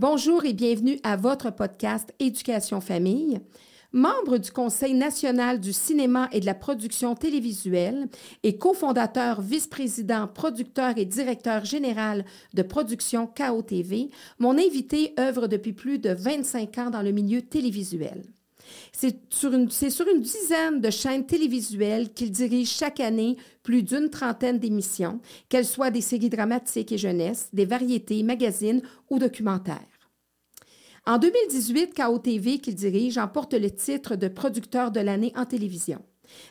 Bonjour et bienvenue à votre podcast Éducation Famille. Membre du Conseil national du cinéma et de la production télévisuelle et cofondateur, vice-président, producteur et directeur général de production KOTV, mon invité œuvre depuis plus de 25 ans dans le milieu télévisuel. C'est sur, une, sur une dizaine de chaînes télévisuelles qu'il dirige chaque année plus d'une trentaine d'émissions, qu'elles soient des séries dramatiques et jeunesse, des variétés, magazines ou documentaires. En 2018, KOTV, qu'il dirige, emporte le titre de producteur de l'année en télévision.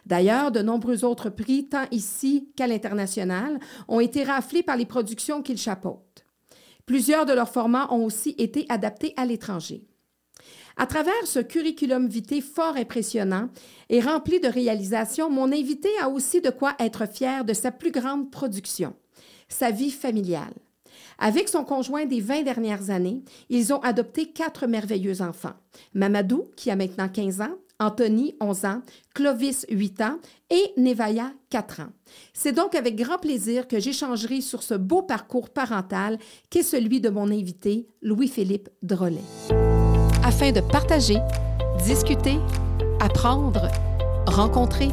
D'ailleurs, de nombreux autres prix, tant ici qu'à l'international, ont été raflés par les productions qu'il chapeaute. Plusieurs de leurs formats ont aussi été adaptés à l'étranger. À travers ce curriculum vitae fort impressionnant et rempli de réalisations, mon invité a aussi de quoi être fier de sa plus grande production, sa vie familiale. Avec son conjoint des 20 dernières années, ils ont adopté quatre merveilleux enfants. Mamadou, qui a maintenant 15 ans, Anthony, 11 ans, Clovis, 8 ans et Nevaya, 4 ans. C'est donc avec grand plaisir que j'échangerai sur ce beau parcours parental qu'est celui de mon invité, Louis-Philippe Drolet. Afin de partager, discuter, apprendre, rencontrer,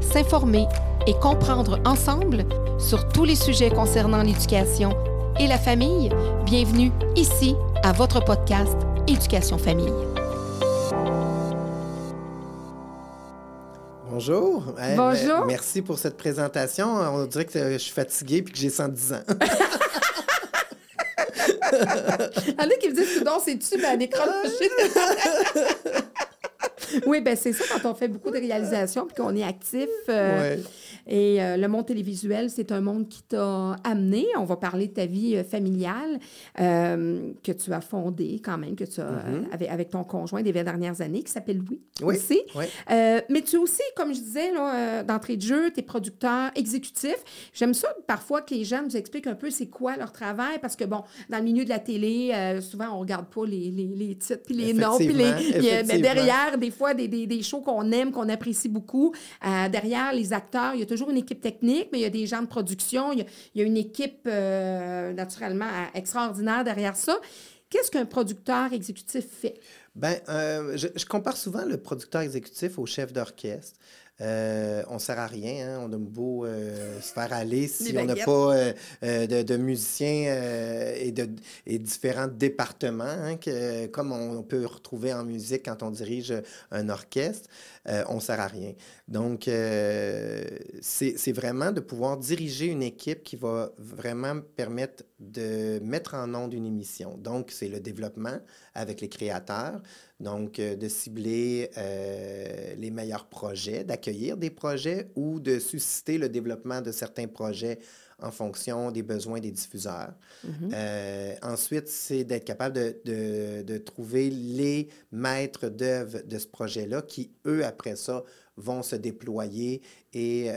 s'informer et comprendre ensemble sur tous les sujets concernant l'éducation et la famille, bienvenue ici à votre podcast Éducation Famille. Bonjour. Bonjour. merci pour cette présentation. On dirait que je suis fatiguée et que j'ai 110 ans. Anna qui me dit que c'est-tu ma oui, ben c'est ça quand on fait beaucoup de réalisations puis qu'on est actif. Euh, et euh, le monde télévisuel, c'est un monde qui t'a amené. On va parler de ta vie euh, familiale euh, que tu as fondée quand même, que tu as mm-hmm. avec, ton conjoint des 20 dernières années, qui s'appelle Louis oui. aussi. mais tu aussi, comme je disais, d'entrée de jeu, tu es producteur exécutif. J'aime ça parfois que les gens nous expliquent un peu c'est quoi leur travail, parce que, bon, dans le milieu de la télé, souvent, on regarde pas les, les, les titres, puis les noms, puis les... mais derrière, des fois, des, des, des shows qu'on aime, qu'on apprécie beaucoup, derrière les acteurs, il y a toujours une équipe technique, mais il y a des gens de production, il y a, une équipe euh, naturellement extraordinaire derrière ça. Qu'est-ce qu'un producteur exécutif fait? Bien, euh, je, je, compare souvent le producteur exécutif au chef d'orchestre. Euh, on ne sert à rien. Hein? On a beau euh, se faire aller si on n'a pas euh, de, musiciens et de et différents départements, hein, que, comme on peut retrouver en musique quand on dirige un orchestre, on ne sert à rien. Donc, c'est vraiment de pouvoir diriger une équipe qui va vraiment permettre de mettre en onde une émission. Donc, c'est le développement avec les créateurs, donc, euh, de cibler euh, les meilleurs projets, d'accueillir des projets ou de susciter le développement de certains projets en fonction des besoins des diffuseurs. Mm-hmm. Euh, ensuite, c'est d'être capable de, de, trouver les maîtres d'œuvre de ce projet-là qui, eux, après ça, vont se déployer et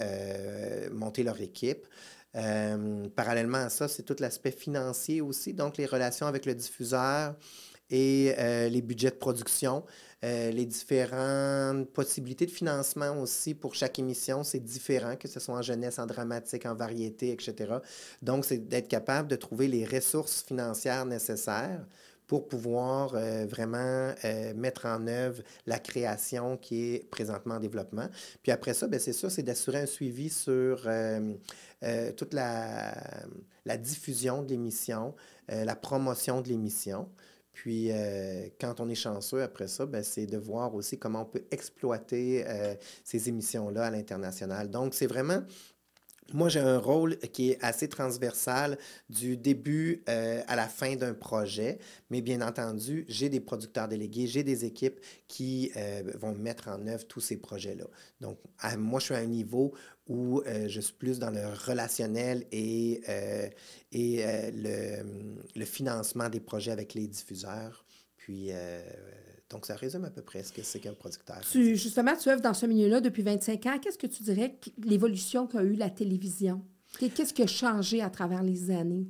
monter leur équipe. parallèlement à ça, c'est tout l'aspect financier aussi, donc les relations avec le diffuseur, et euh, les budgets de production, euh, les différentes possibilités de financement aussi pour chaque émission, c'est différent, que ce soit en jeunesse, en dramatique, en variété, etc. Donc, c'est d'être capable de trouver les ressources financières nécessaires pour pouvoir euh, vraiment mettre en œuvre la création qui est présentement en développement. Puis après ça, ben, c'est ça, c'est d'assurer un suivi sur toute la, la, diffusion de l'émission, la promotion de l'émission. Puis, euh, quand on est chanceux après ça, ben, c'est de voir aussi comment on peut exploiter euh, ces émissions-là à l'international. Donc, c'est vraiment moi, j'ai un rôle qui est assez transversal du début euh, à la fin d'un projet, mais bien entendu, j'ai des producteurs délégués, j'ai des équipes qui vont mettre en œuvre tous ces projets-là. Donc, moi, je suis à un niveau où euh, je suis plus dans le relationnel et, euh, et euh, le, financement des projets avec les diffuseurs. Puis, donc, ça résume à peu près ce que c'est qu'un producteur. Justement, tu œuvres dans ce milieu-là depuis 25 ans. Qu'est-ce que tu dirais l'évolution qu'a eu la télévision? Qu'est-ce qui a changé à travers les années?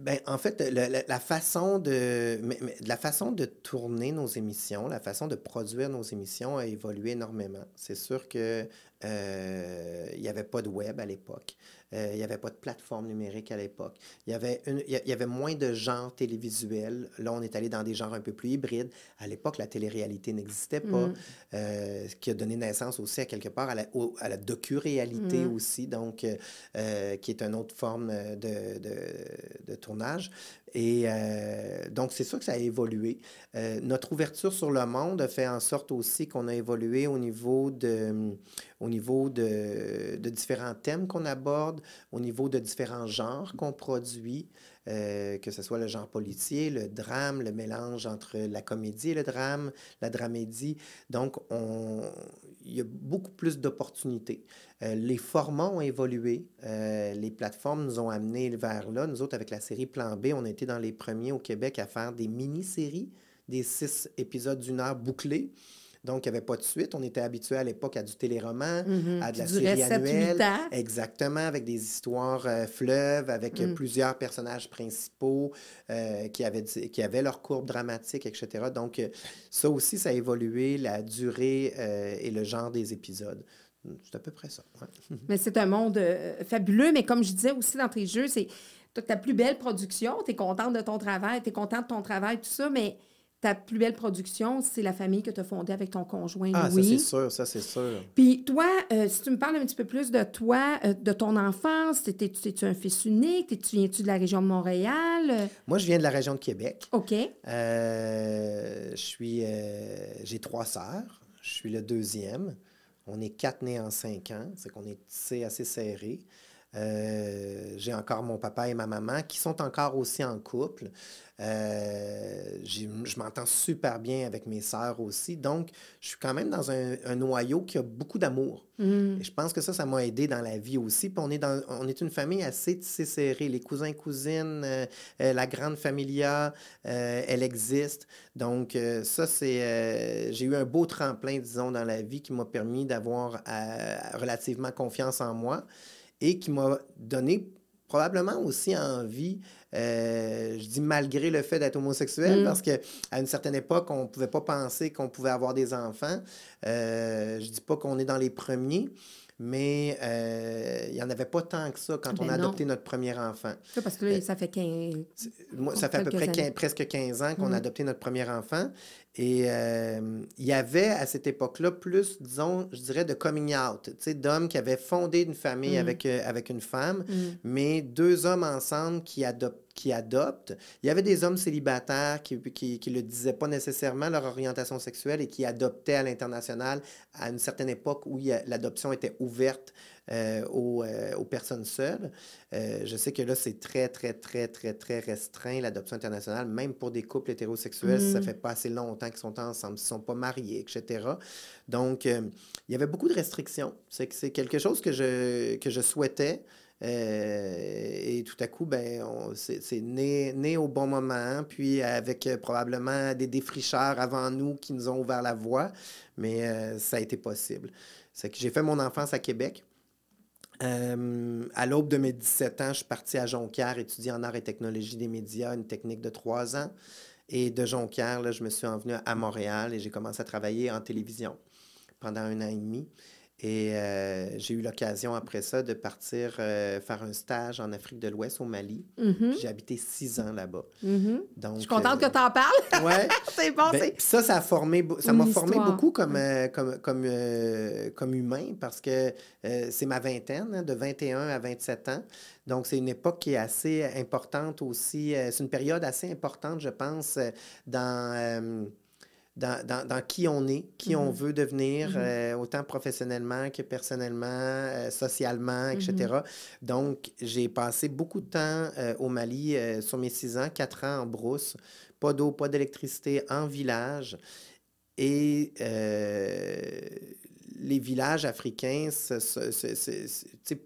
Ben, en fait, la, façon de, tourner nos émissions, la façon de produire nos émissions a évolué énormément. C'est sûr que euh, il n'y avait pas de web à l'époque. Euh, il n'y avait pas de plateforme numérique à l'époque. Il y, avait il y avait moins de genres télévisuels. Là, on est allé dans des genres un peu plus hybrides. À l'époque, la télé-réalité n'existait pas, mm. euh, ce qui a donné naissance aussi à quelque part à la, à la docu-réalité mm. aussi, donc, euh, qui est une autre forme de, de, de tournage. Et donc, c'est sûr que ça a évolué. Notre ouverture sur le monde a fait en sorte aussi qu'on a évolué au niveau de, au niveau de, de différents thèmes qu'on aborde, au niveau de différents genres qu'on produit. Euh, que ce soit le genre policier, le drame, le mélange entre la comédie et le drame, la dramédie. Donc, on, il y a beaucoup plus d'opportunités. Euh, les formats ont évolué. Euh, les plateformes nous ont amenés vers là. Nous autres, avec la série Plan B, on a été dans les premiers au Québec à faire des mini-séries, des six épisodes d'une heure bouclés. Donc, il n'y avait pas de suite. On était habitué à l'époque à du téléroman, mm-hmm. à de la série annuelle. Exactement, avec des histoires euh, fleuves, avec mm. plusieurs personnages principaux qui, avaient, qui avaient leur courbe dramatique, etc. Donc, ça aussi, ça a évolué, la durée et le genre des épisodes. C'est à peu près ça. mais c'est un monde euh, fabuleux, mais comme je disais aussi dans tes jeux, c'est ta plus belle production, tu es contente de ton travail, tu es contente de ton travail, tout ça, mais ta plus belle production, c'est la famille que tu as fondée avec ton conjoint ah, ça c'est sûr, ça c'est sûr. Puis toi, euh, si tu me parles un petit peu plus de toi, euh, de ton enfance, es-tu un fils unique? Viens-tu de la région de Montréal? Moi, je viens de la région de Québec. OK. je suis... J'ai trois sœurs. Je suis le deuxième. On est quatre nés en cinq ans, c'est qu'on est assez serré. Euh, j'ai encore mon papa et ma maman qui sont encore aussi en couple. Euh, je m'entends super bien avec mes sœurs aussi. Donc, je suis quand même dans un, noyau qui a beaucoup d'amour. Mm. Et je pense que ça, ça m'a aidé dans la vie aussi. Puis on est, dans, on est une famille assez tissée serrée. Les cousins, cousines, euh, la grande familia, elle existe. Donc, ça, c'est... j'ai eu un beau tremplin, disons, dans la vie qui m'a permis d'avoir relativement confiance en moi et qui m'a donné probablement aussi envie, euh, je dis malgré le fait d'être homosexuel, mm. parce qu'à une certaine époque, on ne pouvait pas penser qu'on pouvait avoir des enfants. Euh, je dis pas qu'on est dans les premiers, mais euh, il n'y en avait pas tant que ça quand on a ben adopté notre premier enfant. parce que là, ça fait 15... Moi, ça fait à peu près presque 15 ans qu'on a mm. adopté notre premier enfant. Et euh, il y avait à cette époque-là plus, disons, je dirais, de coming out, d'hommes qui avaient fondé une famille mm. avec, euh, avec une femme, mm. mais deux hommes ensemble qui adoptent qui adoptent. Il y avait des hommes célibataires qui ne qui, qui le disaient pas nécessairement leur orientation sexuelle et qui adoptaient à l'international à une certaine époque où l'adoption était ouverte euh, aux, euh, aux, personnes seules. Euh, je sais que là, c'est très, très, très, très, très restreint, l'adoption internationale, même pour des couples hétérosexuels, ça mm. fait pas assez longtemps qu'ils sont ensemble, ils ne sont pas mariés, etc. Donc, il y avait beaucoup de restrictions. C'est quelque chose que je, que je souhaitais. Et tout à coup, ben, c'est né, né, au bon moment, puis avec probablement des défricheurs avant nous qui nous ont ouvert la voie, mais ça a été possible. C'est que j'ai fait mon enfance à Québec. Euh, à l'aube de mes 17 ans, je suis parti à Jonquière étudier en art et technologie des médias, une technique de trois ans. Et de Jonquière, là, je me suis envenu à Montréal et j'ai commencé à travailler en télévision pendant un an et demi. Et euh, j'ai eu l'occasion après ça de partir euh, faire un stage en Afrique de l'Ouest, au Mali. Mm-hmm. J'ai habité six ans là-bas. Mm-hmm. Donc, Je suis contente que tu en parles. ouais. c'est bon. Ben, ça, ça formé, ça m'a formé beaucoup comme, euh, comme, comme, comme humain parce que c'est ma vingtaine, hein, de 21 à 27 ans. Donc, c'est une époque qui est assez importante aussi. c'est une période assez importante, je pense, dans dans, dans, dans, qui on est, qui on mm-hmm. veut devenir, mm-hmm. euh, autant professionnellement que personnellement, euh, socialement, etc. Mm-hmm. Donc, j'ai passé beaucoup de temps euh, au Mali sur mes six ans, quatre ans en brousse, pas d'eau, pas d'électricité, en village. Et les villages africains,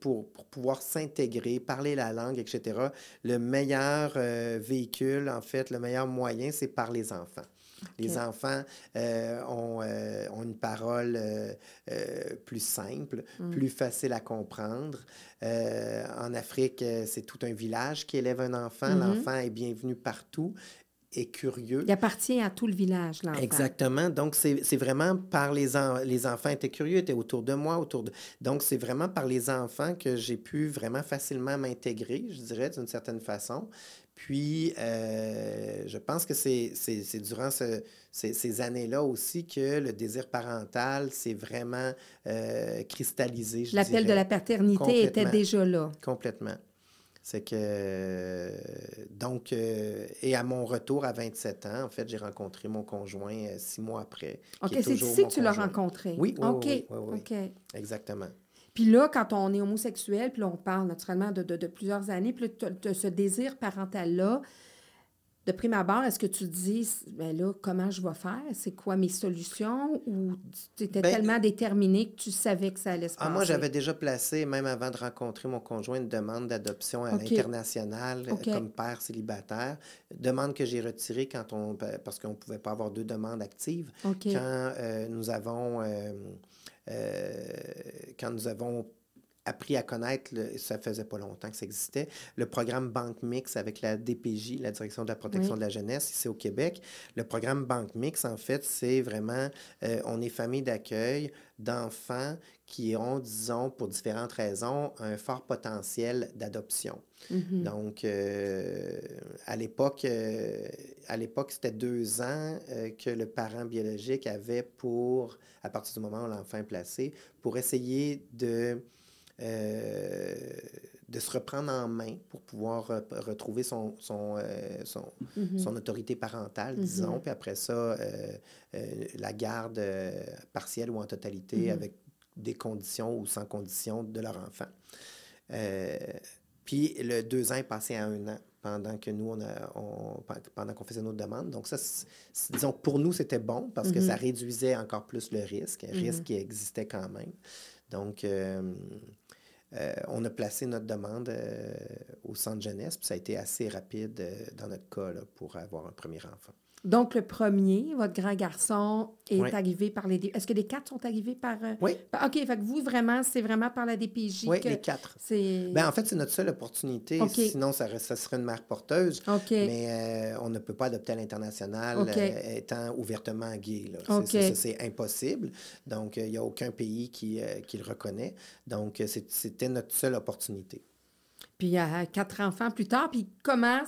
pour, pour, pouvoir s'intégrer, parler la langue, etc., le meilleur véhicule, en fait, le meilleur moyen, c'est par les enfants. Les enfants euh, ont, euh, ont, une parole euh, plus simple, mm. plus facile à comprendre. en Afrique, c'est tout un village qui élève un enfant. Mm-hmm. L'enfant est bienvenu partout. est curieux. Il appartient à tout le village, l'enfant. Exactement. Donc, c'est vraiment par les, les enfants étaient curieux, étaient autour de moi, autour de... Donc, c'est vraiment par les enfants que j'ai pu vraiment facilement m'intégrer, je dirais, d'une certaine façon. Puis, euh, je pense que c'est durant ces, années-là aussi que le désir parental s'est vraiment euh, cristallisé. L'appel de la paternité était déjà là. Complètement. C'est que, donc, euh, et à mon retour à 27 ans, en fait, j'ai rencontré mon conjoint six mois après. OK, c'est ici que tu l'as rencontré. Oui, oui, oui, oui, Exactement. Puis là, quand on est homosexuel, puis là, on parle naturellement de, de, plusieurs années, puis ce désir parental-là, de prime abord, est-ce que tu dis, ben là, comment je vais faire? C'est quoi mes solutions? Ou tu étais ben, tellement déterminé que tu savais que ça allait se passer? Ah, moi, j'avais déjà placé, même avant de rencontrer mon conjoint, une demande d'adoption à l'international euh, comme père célibataire. Demande que j'ai retirée quand on, parce qu'on ne pouvait pas avoir deux demandes actives. Quand euh, nous avons... Euh, quand nous avons appris à connaître, ça faisait pas longtemps que ça existait, le programme Banque Mix avec la DPJ, la Direction de la protection de la jeunesse, ici au Québec. Le programme Banque Mix, en fait, c'est vraiment, euh, on est famille d'accueil d'enfants qui ont, disons, pour différentes raisons, un fort potentiel d'adoption. Mm-hmm. Donc, euh, à l'époque, euh, à l'époque, c'était deux ans que le parent biologique avait pour, à partir du moment où l'enfant est placé, pour essayer de euh, de se reprendre en main pour pouvoir retrouver son, son, euh, mm-hmm. son, autorité parentale, mm-hmm. disons, puis après ça, euh, la garde partielle ou en totalité mm-hmm. avec des conditions ou sans conditions de leur enfant. puis le deux ans est passé à un an pendant que nous, on, a, pendant qu'on faisait nos demandes. Donc ça, disons, pour nous, c'était bon parce que ça réduisait encore plus le risque, un risque qui existait quand même. Donc, euh, on a placé notre demande euh, au centre jeunesse, puis ça a été assez rapide euh, dans notre cas pour avoir un premier enfant. Donc, le premier, votre grand garçon, est arrivé par les... Est-ce que les quatre sont arrivés par... Oui. OK, fait que vous, vraiment, c'est vraiment par la DPJ Oui, les quatre. Ben, en fait, c'est notre seule opportunité. Sinon, ça, ça, serait une mère porteuse. OK. Mais on ne peut pas adopter à l'international étant ouvertement gay. C'est impossible. Donc, il n'y a aucun pays qui, qui le reconnaît. Donc, c'était notre seule opportunité. Puis, il y a quatre enfants plus tard, puis comment...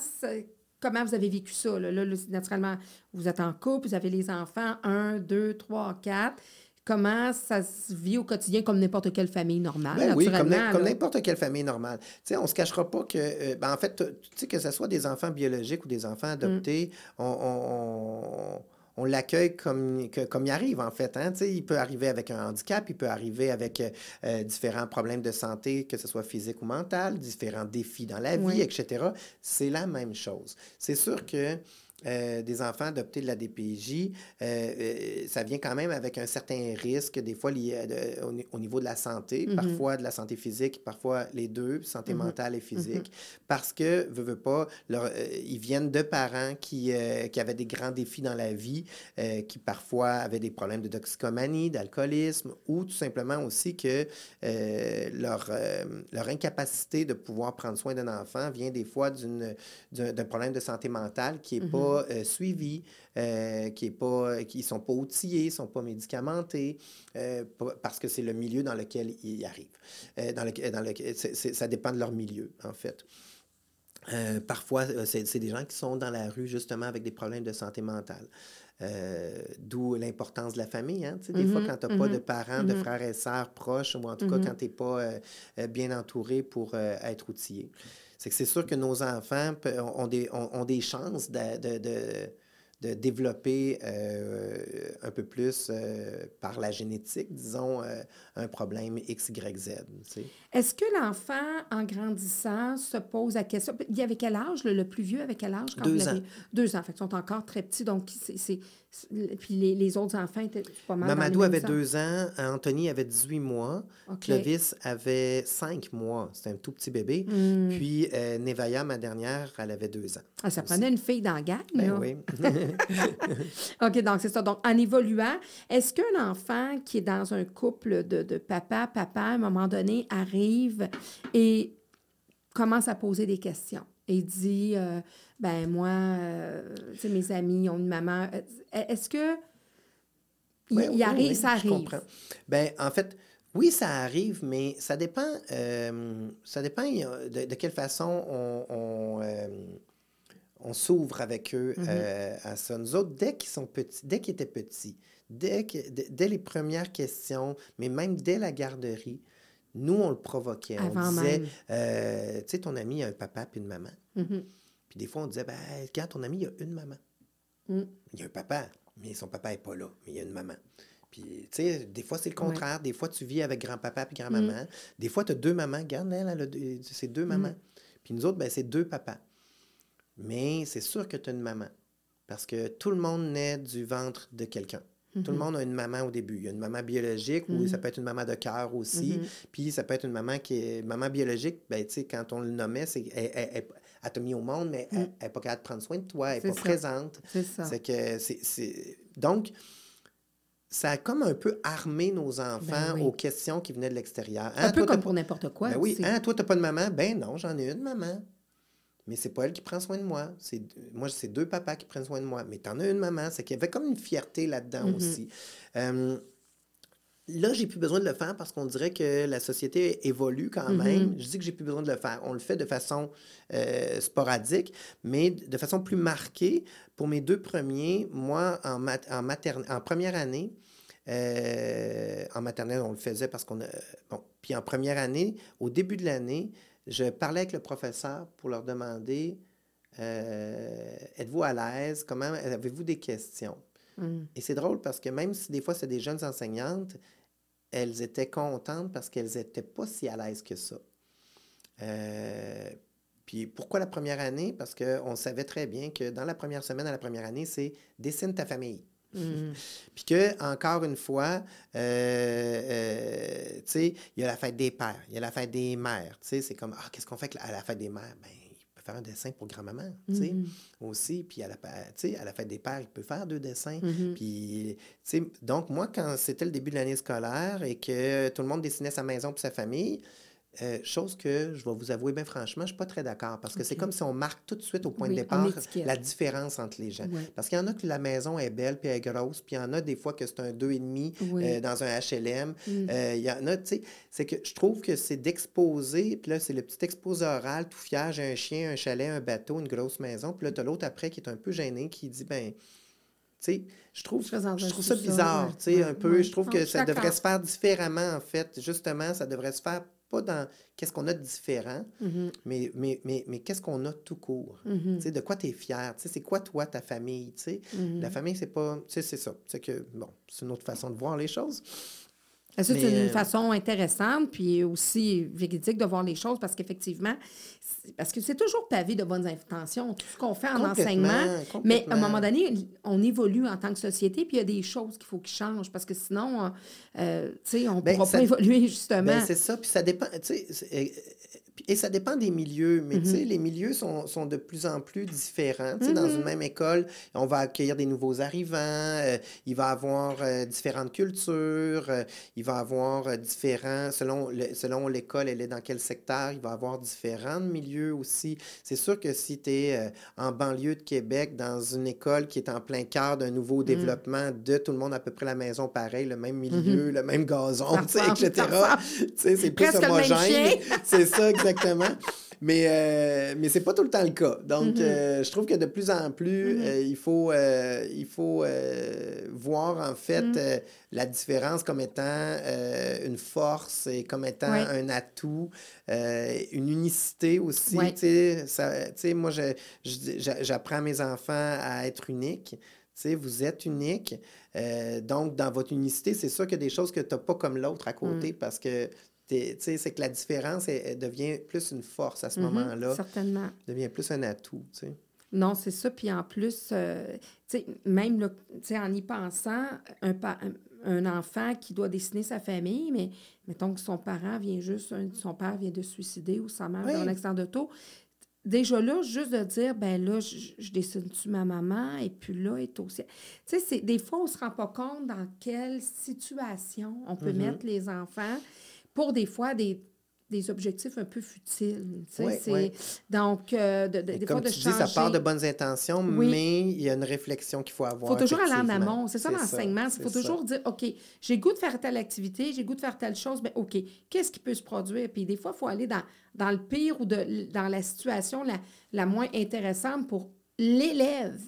Comment vous avez vécu ça? Là? naturellement, vous êtes en couple, vous avez les enfants, un, deux, trois, quatre. Comment ça se vit au quotidien comme n'importe quelle famille normale? Ben oui, comme n'importe quelle famille normale. Tu sais, on ne se cachera pas que, euh, ben en fait, tu sais, que ce soit des enfants biologiques ou des enfants adoptés, mm. on on l'accueille comme, comme il arrive, en fait. Hein? Il peut arriver avec un handicap, il peut arriver avec euh, euh, différents problèmes de santé, que ce soit physique ou mental, différents défis dans la vie, etc. C'est la même chose. C'est sûr que euh, des enfants adoptés de la DPJ, euh, euh, ça vient quand même avec un certain risque, des fois lié au, niveau de la santé, mm-hmm. parfois de la santé physique, parfois les deux, santé mm-hmm. mentale et physique, mm-hmm. parce que, veut, veut pas, ils viennent de parents qui, qui avaient des grands défis dans la vie, qui parfois avaient des problèmes de toxicomanie, d'alcoolisme, ou tout simplement aussi que leur, leur incapacité de pouvoir prendre soin d'un enfant vient des fois d'un problème de santé mentale qui n'est pas euh, suivis, euh, qui est pas, qui sont pas outillés, sont pas médicamentés, euh, parce que c'est le milieu dans lequel ils arrivent. dans le, dans le, ça dépend de leur milieu, en fait. parfois, c'est des gens qui sont dans la rue justement avec des problèmes de santé mentale. D'où l'importance de la famille. Hein? Des fois, mm-hmm. quand tu n'as pas de mm-hmm. parents, de mm-hmm. frères et sœurs proches, ou en tout cas quand tu n'es pas bien entouré pour être outillé c'est que c'est sûr que nos enfants ont des, ont, des chances de, de, de développer euh, un peu plus euh, par la génétique, disons, euh, un problème X, Y, Z. Est-ce que l'enfant, en grandissant, se pose la question... Il y avait quel âge, le, plus vieux, avec quel âge? Quand deux ans. Deux ans, fait ils sont encore très petits, donc c'est... Puis les, les, autres enfants étaient pas mal Mamadou avait deux ans, Anthony avait 18 mois, Clovis avait cinq mois, c'était un tout petit bébé, hmm. puis Nevaya, ma dernière, elle avait deux ans. Ah, ça prenait une fille dans la gang, ben oui. OK, donc c'est ça. Donc, en évoluant, est-ce qu'un enfant qui est dans un couple de, de, papa, papa, à un moment donné, arrive et commence à poser des questions et dit euh, ben moi, euh, tu sais, mes amis ont une maman. Euh, est-ce que il, arrive, ça arrive? Je comprends. Ben, en fait, oui, ça arrive, mais ça dépend, euh, ça dépend de, quelle façon on, on, s'ouvre avec eux mm-hmm. à ça. Nous autres, dès qu'ils sont petits, dès qu'ils étaient petits, dès, que, dès les premières questions, mais même dès la garderie, nous, on le provoquait. on disait, tu sais, ton ami a un papa puis une maman. Mm-hmm. Puis des fois, on disait, ben, quand ton ami, il y a une maman. Mm. Il y a un papa, mais son papa n'est pas là, mais il y a une maman. Puis, tu sais, des fois, c'est le contraire. Des fois, tu vis avec grand-papa puis grand-maman. Mm. Des fois, tu as deux mamans. Regarde, elle, c'est deux mamans. Mm. Puis nous autres, ben, c'est deux papas. Mais c'est sûr que tu as une maman. Parce que tout le monde naît du ventre de quelqu'un. Tout le mm-hmm. monde a une maman au début. Il y a une maman biologique ou ça peut être une maman de cœur aussi. Mm-hmm. Puis ça peut être une maman qui est. Maman biologique, ben, tu sais, quand on le nommait, c'est, elle t'a mis au monde, mais elle n'est mm. pas capable de prendre soin de toi, elle n'est pas présente. C'est ça. C'est que c'est. Donc, ça a comme un peu armé nos ben enfants aux questions qui venaient de l'extérieur. un hein, peu comme pour n'importe quoi. Ben oui. Hein, toi, tu n'as pas de maman? Ben non, j'en ai une maman. Mais c'est pas elle qui prend soin de moi. C'est moi, c'est deux papas qui prennent soin de moi. Mais tu en as une maman. C'est qu'il y avait comme une fierté là-dedans mm-hmm. aussi. Là, j'ai plus besoin de le faire parce qu'on dirait que la société évolue quand mm-hmm. même. Je dis que j'ai plus besoin de le faire. On le fait de façon euh, sporadique, mais de façon plus marquée. Pour mes deux premiers, moi, en, en, en première année, euh, en maternelle, on le faisait parce qu'on a. Bon, puis en première année, au début de l'année, je parlais avec le professeur pour leur demander euh, êtes-vous à l'aise? Comment avez-vous des questions? Mm. Et c'est drôle parce que même si des fois c'est des jeunes enseignantes, elles étaient contentes parce qu'elles n'étaient pas si à l'aise que ça. Euh, puis pourquoi la première année? Parce qu'on savait très bien que dans la première semaine à la première année, c'est dessine ta famille. Mm. Puis que, encore une fois, euh, euh, tu sais, il y a la fête des pères, il y a la fête des mères. Tu sais, c'est comme, ah, qu'est-ce qu'on fait à la fête des mères? Ben, faire un dessin pour grand-maman, tu sais, mm-hmm. aussi. Puis à la, à la fête des pères, il peut faire deux dessins. Mm-hmm. Puis, tu sais, donc moi, quand c'était le début de l'année scolaire et que tout le monde dessinait sa maison pour sa famille, euh, chose que je vais vous avouer bien franchement, je ne suis pas très d'accord parce que c'est comme si on marque tout de suite au point de départ la différence entre les gens. Parce qu'il y en a que la maison est belle puis elle est grosse, puis il y en a des fois que c'est un 2,5 euh, dans un HLM. Mm. Euh, il y en a, tu sais, c'est que je trouve que c'est d'exposer, puis là, c'est le petit exposé oral, tout fier, j'ai un chien, un chalet, un bateau, une grosse maison, puis là, tu as l'autre après qui est un peu gêné qui dit, ben tu sais, je trouve, je, trouve ça bizarre, tu sais, un peu. Je trouve que ça devrait se faire différemment, en fait. Justement, ça devrait se faire pas dans qu'est-ce qu'on a de différent, mm-hmm. mais, mais, mais, mais qu'est-ce qu'on a tout court. Mm-hmm. Tu sais, de quoi tu es fier? Tu sais, c'est quoi, toi, ta famille? Tu sais, La mm-hmm. famille, c'est pas... Tu sais, c'est ça. C'est que, bon, c'est une autre façon de voir les choses. C'est une euh, façon intéressante, puis aussi véridique de voir les choses, parce qu'effectivement, parce que c'est toujours pavé de bonnes intentions, tout ce qu'on fait en enseignement. Mais à un moment donné, on évolue en tant que société, puis il y a des choses qu'il faut qu'ils changent, parce que sinon, euh, tu sais, on ne ben, pourra pas évoluer, justement. Ben, c'est ça, puis ça dépend, et ça dépend des milieux, mais tu sais, mm-hmm. les milieux sont, sont, de plus en plus différents. Dans une mm-hmm. même école, on va accueillir des nouveaux arrivants, euh, il va avoir euh, différentes cultures, euh, il va avoir différents, selon, selon l'école, elle est dans quel secteur, il va avoir différents milieux aussi. C'est sûr que si tu es en banlieue de Québec, dans une école qui est en plein cœur d'un nouveau mm. développement de tout le monde à peu près la maison pareil, le même milieu, le même gazon, etc. C'est plus homogène. C'est ça, exactement. Exactement. Mais, euh, mais c'est pas tout le temps le cas. Donc, mm-hmm. euh, je trouve que de plus en plus, mm-hmm. euh, il faut, euh, il faut voir en fait mm. la différence comme étant une force et comme étant un atout, une unicité aussi. Sais, moi, j'apprends à mes enfants à être uniques. sais, vous êtes unique. donc, dans votre unicité, c'est sûr qu'il y a des choses que tu n'as pas comme l'autre à côté mm. parce que c'est que la différence elle, devient plus une force à ce mm-hmm. moment-là. Certainement. devient plus un atout. Non, c'est ça. Puis en plus, euh, même en y pensant, un, un, enfant qui doit dessiner sa famille, mais mettons que son parent vient juste, son père vient de se suicider ou sa mère dans l'accident d'auto. Déjà là, juste de dire, ben là, je, dessine-tu ma maman et puis là, est aussi. Tu sais, des fois, on ne se rend pas compte dans quelle situation on peut mm-hmm. mettre les enfants pour des fois des des objectifs un peu futiles. Donc, euh, de, des fois, de tu changer... dis, ça part de bonnes intentions, mais il y a une réflexion qu'il faut avoir. Il faut toujours aller en amont. C'est ça l'enseignement. Il faut toujours dire, OK, j'ai goût de faire telle activité, j'ai goût de faire telle chose, mais OK, qu'est-ce qui peut se produire? Puis des fois, il faut aller dans, dans le pire ou de, dans la situation la, la moins intéressante pour l'élève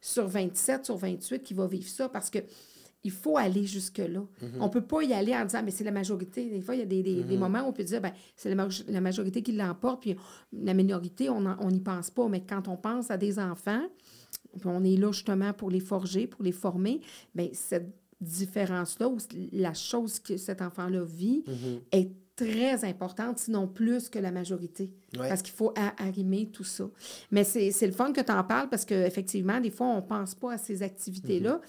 sur 27, sur 28 qui va vivre ça parce que il faut aller jusque-là. Mhm. On ne peut pas y aller en disant, mais c'est la majorité. Des fois, il y a des, des, mhm. moments où on peut dire, ben, c'est la, majorité qui l'emporte, puis la minorité, on n'y pense pas. Mais quand on pense à des enfants, puis on est là justement pour les forger, pour les former, bien, cette différence-là, ou la chose que cet enfant-là vit, mhm. est très importante, sinon plus que la majorité. Parce qu'il faut arrimer tout ça. Mais c'est le fun que tu en parles parce qu'effectivement, des fois, on ne pense pas à ces activités-là.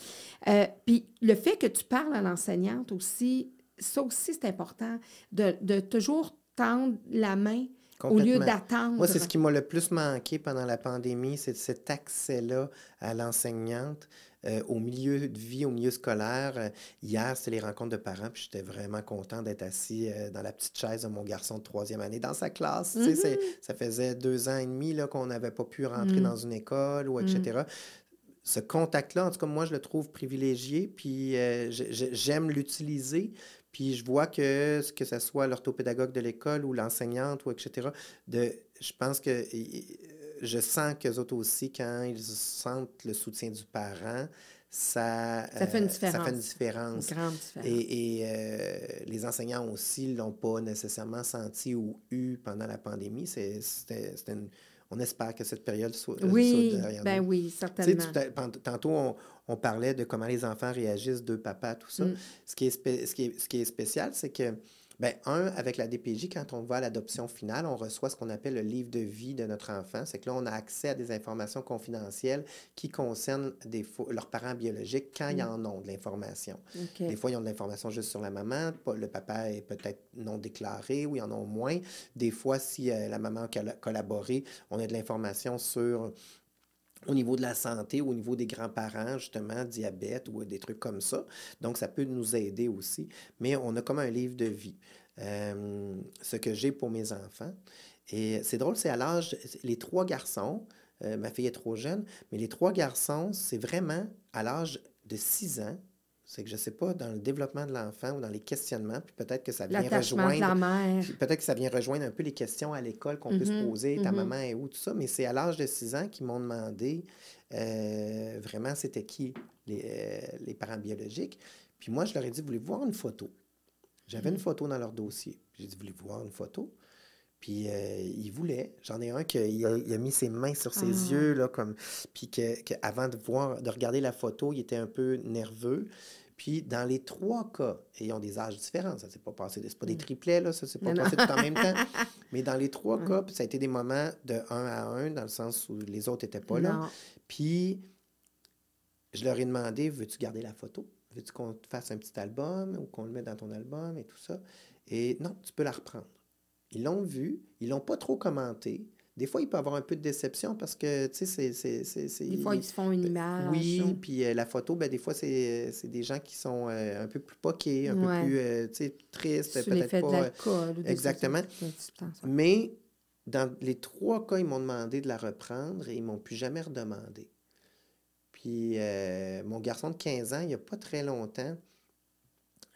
Mm-hmm. Euh, puis le fait que tu parles à l'enseignante aussi, ça aussi, c'est important, de, de toujours tendre la main au lieu d'attendre. Moi, c'est ce qui m'a le plus manqué pendant la pandémie, c'est cet accès-là à l'enseignante. Euh, au milieu de vie, au milieu scolaire. Euh, hier, c'était les rencontres de parents, puis j'étais vraiment content d'être assis euh, dans la petite chaise de mon garçon de troisième année dans sa classe. Mm-hmm. Ça faisait deux ans et demi qu'on n'avait pas pu rentrer mm. dans une école, ou etc. Mm. Ce contact-là, en tout cas, moi, je le trouve privilégié, puis j'aime l'utiliser. Puis je vois que, que ce soit l'orthopédagogue de l'école ou l'enseignante, ou etc., de, je pense que je sens qu'eux autres aussi, quand ils sentent le soutien du parent, ça, ça fait une différence. Euh, ça fait une différence. Une grande différence. Et, et euh, les enseignants aussi ne l'ont pas nécessairement senti ou eu pendant la pandémie. On espère que cette période soit, oui, derrière ben oui, certainement. tantôt, on, on, parlait de comment les enfants réagissent, deux papas, tout ça. Mm. Ce, qui est ce, qui est, ce qui est spécial, c'est que Bien, un, avec la DPJ, quand on va à l'adoption finale, on reçoit ce qu'on appelle le livre de vie de notre enfant. C'est que là, on a accès à des informations confidentielles qui concernent des leurs parents biologiques quand ils mm. en ont de l'information. Des fois, ils ont de l'information juste sur la maman. Le papa est peut-être non déclaré ou ils en ont moins. Des fois, si euh, la maman a collaboré, on a de l'information sur au niveau de la santé, au niveau des grands-parents, justement, diabète ou des trucs comme ça. Donc, ça peut nous aider aussi. Mais on a comme un livre de vie. Euh, ce que j'ai pour mes enfants. Et c'est drôle, c'est à l'âge, les trois garçons, euh, ma fille est trop jeune, mais les trois garçons, c'est vraiment à l'âge de 6 ans, c'est que je ne sais pas, dans le développement de l'enfant ou dans les questionnements, puis peut-être que ça vient rejoindre. Peut-être que ça vient rejoindre un peu les questions à l'école qu'on peut se mm-hmm, poser, ta mm-hmm. maman est où, tout ça, mais c'est à l'âge de 6 ans qu'ils m'ont demandé euh, vraiment c'était qui les, euh, les, parents biologiques. Puis moi, je leur ai dit, voulez-vous voir une photo? J'avais une mm. photo dans leur dossier. J'ai dit, voulez-vous voir une photo? Puis euh, il voulait. J'en ai un qui a, il a, mis ses mains sur ses ah. yeux, là, comme. Puis que, que, avant de voir, de regarder la photo, il était un peu nerveux. Puis dans les trois cas, et ils ont des âges différents, ça s'est pas passé, c'est pas des mm. triplets, là, ça s'est pas passé tout en même temps. Mais dans les trois cas, ça a été des moments de un à un, dans le sens où les autres n'étaient pas là. Puis je leur ai demandé, veux-tu garder la photo? Veux-tu qu'on te fasse un petit album ou qu'on le mette dans ton album et tout ça? Et non, tu peux la reprendre. Ils l'ont vu, ils l'ont pas trop commenté. Des fois, il peut y avoir un peu de déception parce que, tu sais, c'est... Des fois, ils se font une image. Oui, puis euh, la photo, ben, des fois, c'est des gens qui sont euh, un peu plus poqués, un peu plus, euh, tu sais, tristes, peut-être pas... De Exactement. Mais dans les trois cas, ils m'ont demandé de la reprendre et ils m'ont plus jamais redemandé. Puis mon garçon de 15 ans, il n'y a pas très longtemps,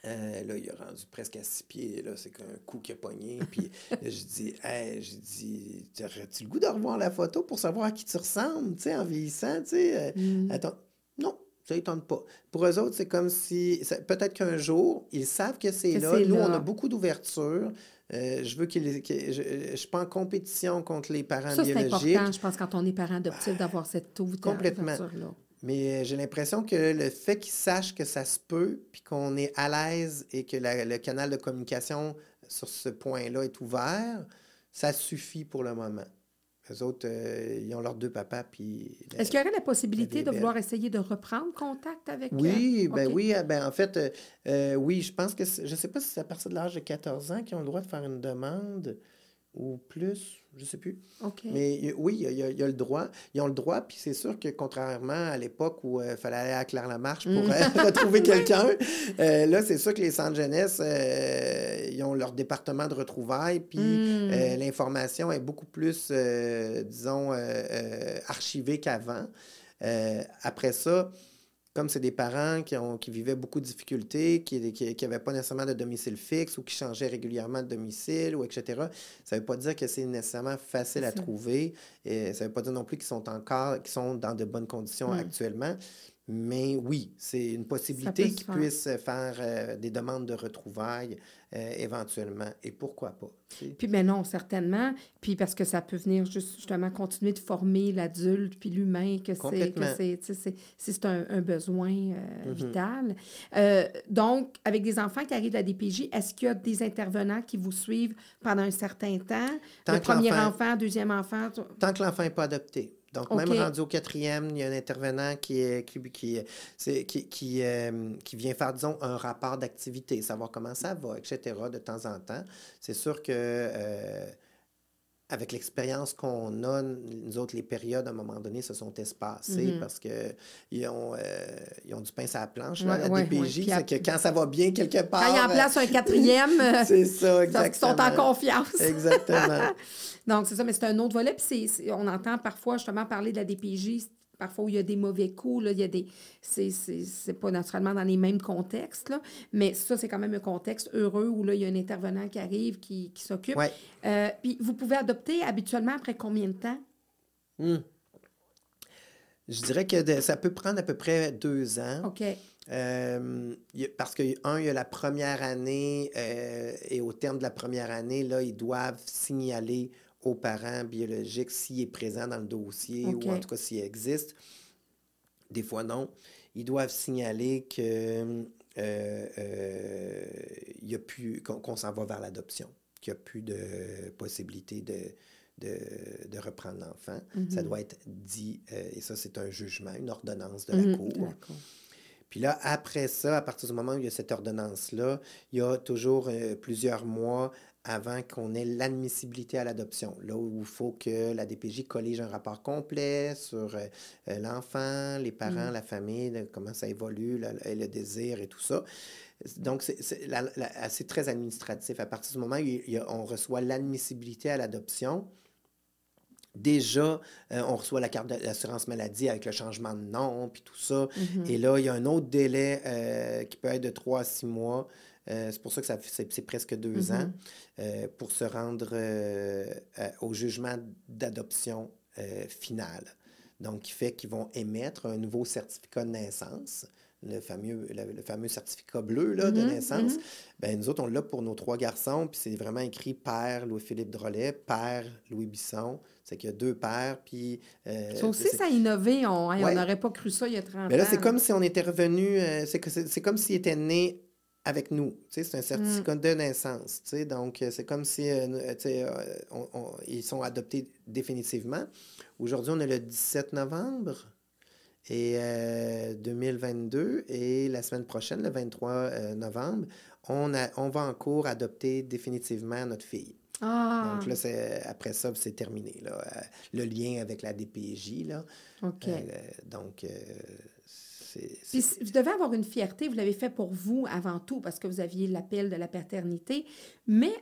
euh, là, il a rendu presque à six pieds. Là, c'est qu'un coup qui a pogné. Puis je dis, hey, j'ai dit, aurais-tu le goût de revoir la photo pour savoir à qui tu ressembles, tu sais, en vieillissant, tu sais? Euh, mm. Attends, non, ça tente pas. Pour eux autres, c'est comme si, peut-être qu'un jour, ils savent que c'est là. Nous, on a beaucoup d'ouverture. Euh, je veux qu'ils. je ne suis pas en compétition contre les parents ça, biologiques. C'est important, je pense, quand on est parent adoptif, d'avoir cette ouverture. Complètement. Mais euh, j'ai l'impression que le fait qu'ils sachent que ça se peut, puis qu'on est à l'aise et que le canal de communication sur ce point-là est ouvert, ça suffit pour le moment. Les autres, euh, ils ont leurs deux papas. Puis Est-ce qu'il y aurait la possibilité de vouloir essayer de reprendre contact avec Oui, ben oui. Ben en fait, euh, oui, je pense que je ne sais pas si c'est à partir de l'âge de 14 ans qu'ils ont le droit de faire une demande. Ou plus, je ne sais plus. Mais oui, il y, a, le droit. Ils ont le droit, puis c'est sûr que contrairement à l'époque où il fallait aller à Claire-Lamarche pour mm. retrouver quelqu'un, là, c'est sûr que les centres jeunesse, ils ont leur département de retrouvailles, puis mm. l'information est beaucoup plus, disons, archivée qu'avant. après ça, comme c'est des parents qui, ont, qui vivaient beaucoup de difficultés, qui n'avaient pas nécessairement de domicile fixe ou qui changeaient régulièrement de domicile, ou etc., ça ne veut pas dire que c'est nécessairement facile à trouver. Et ça ne veut pas dire non plus qu'ils sont encore qu'ils sont dans de bonnes conditions actuellement. Mais oui, c'est une possibilité qu'ils puissent faire euh, des demandes de retrouvailles euh, éventuellement. Et pourquoi pas? Puis, ben non, certainement. Puis parce que ça peut venir justement continuer de former l'adulte puis l'humain, que c'est c'est un, un, besoin euh, mm-hmm. vital. donc, avec des enfants qui arrivent à la DPJ, est-ce qu'il y a des intervenants qui vous suivent pendant un certain temps? le premier enfant, deuxième enfant? Tant que l'enfant n'est pas adopté. Donc, même rendu au quatrième, il y a un intervenant qui, qui, qui, qui, qui, euh, qui vient faire, disons, un rapport d'activité, savoir comment ça va, etc., de temps en temps. C'est sûr que euh, avec l'expérience qu'on a, nous autres, les périodes, à un moment donné, se sont espacées mm-hmm. parce qu'ils ont, euh, ils ont du pain sur la planche. la DPJ, c'est que quand ça va bien quelque part... Quand ils en place un quatrième, c'est ça, exactement. Qu'ils sont en confiance. exactement. Donc, c'est ça, mais c'est un autre volet. Puis on entend parfois justement parler de la DPJ, parfois où il y a des mauvais coups, là, il y a des. C'est pas naturellement dans les mêmes contextes, là, mais ça, c'est quand même un contexte heureux où là, il y a un intervenant qui arrive, qui, qui s'occupe. Euh, puis vous pouvez adopter habituellement après combien de temps? Hmm. Je dirais que ça peut prendre à peu près deux ans. OK. Euh, parce que, un, il y a la première année, euh, et au terme de la première année, là, ils doivent signaler aux parents biologiques s'il est présent dans le dossier ou en tout cas s'il existe. Des fois, non. Ils doivent signaler que euh, euh, y a plus, qu'on, s'en va vers l'adoption, qu'il n'y a plus de possibilité de, de, reprendre l'enfant. Ça mm-hmm. doit être dit, euh, et ça, c'est un jugement, une ordonnance de la mm-hmm. Cour. Puis là, après ça, à partir du moment où il y a cette ordonnance-là, il y a toujours plusieurs mois avant qu'on ait l'admissibilité à l'adoption. Là où il faut que la DPJ collige un rapport complet sur euh, euh, l'enfant, les parents, mm. la famille, comment ça évolue, le, le, désir et tout ça. Donc, c'est très administratif. À partir du moment où on reçoit l'admissibilité à l'adoption, Déjà, euh, on reçoit la carte d'assurance maladie avec le changement de nom, puis tout ça. Mm-hmm. Et là, il y a un autre délai qui peut être de 3 à 6 mois euh, c'est pour ça que ça, c'est, presque deux mm-hmm. ans euh, pour se rendre euh, au jugement d'adoption final. Donc, qui fait qu'ils vont émettre un nouveau certificat de naissance, le fameux, le, fameux certificat bleu là, de mm-hmm. naissance. Mm-hmm. Ben, nous autres, on l'a pour nos trois garçons, puis c'est vraiment écrit Père Louis-Philippe Drolet, Père Louis Bisson. C'est qu'il y a deux pères, puis... ça aussi, ça a innové. On n'aurait pas cru ça il y a 30 Mais là, c'est comme si on était revenu... c'est, c'est comme s'il était né avec nous. C'est un certificat mm. de naissance. Donc, euh, c'est comme si euh, euh, ils sont adoptés définitivement. Aujourd'hui, on est le 17 novembre et 2022 et la semaine prochaine, le 23 novembre, on, a, on va en cours adopter définitivement notre fille. Ah. Donc là, après ça, c'est terminé. Là, le lien avec la DPJ. Là. OK. donc, vous devez avoir une fierté, vous l'avez fait pour vous avant tout, parce que vous aviez l'appel de la paternité, mais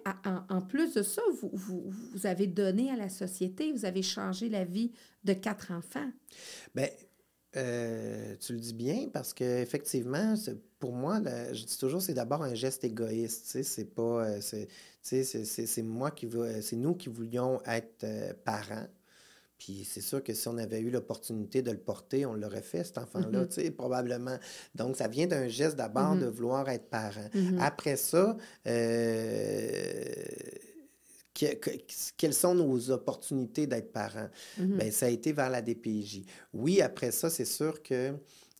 en, plus de ça, vous, vous, avez donné à la société, vous avez changé la vie de quatre enfants. Bien, euh, tu le dis bien, parce qu'effectivement, pour moi, je dis toujours, c'est d'abord un geste égoïste. C'est pas. Euh, c'est moi qui. C'est nous qui voulions être euh, parents. Puis c'est sûr que si on avait eu l'opportunité de le porter, on l'aurait fait, cet enfant-là, mm-hmm. tu sais, probablement. Donc, ça vient d'un geste d'abord de mm-hmm. vouloir être parent. Mm-hmm. Après ça, euh, quelles sont nos opportunités d'être parent? Bien, ça a été vers la DPJ. Oui, après ça, c'est sûr que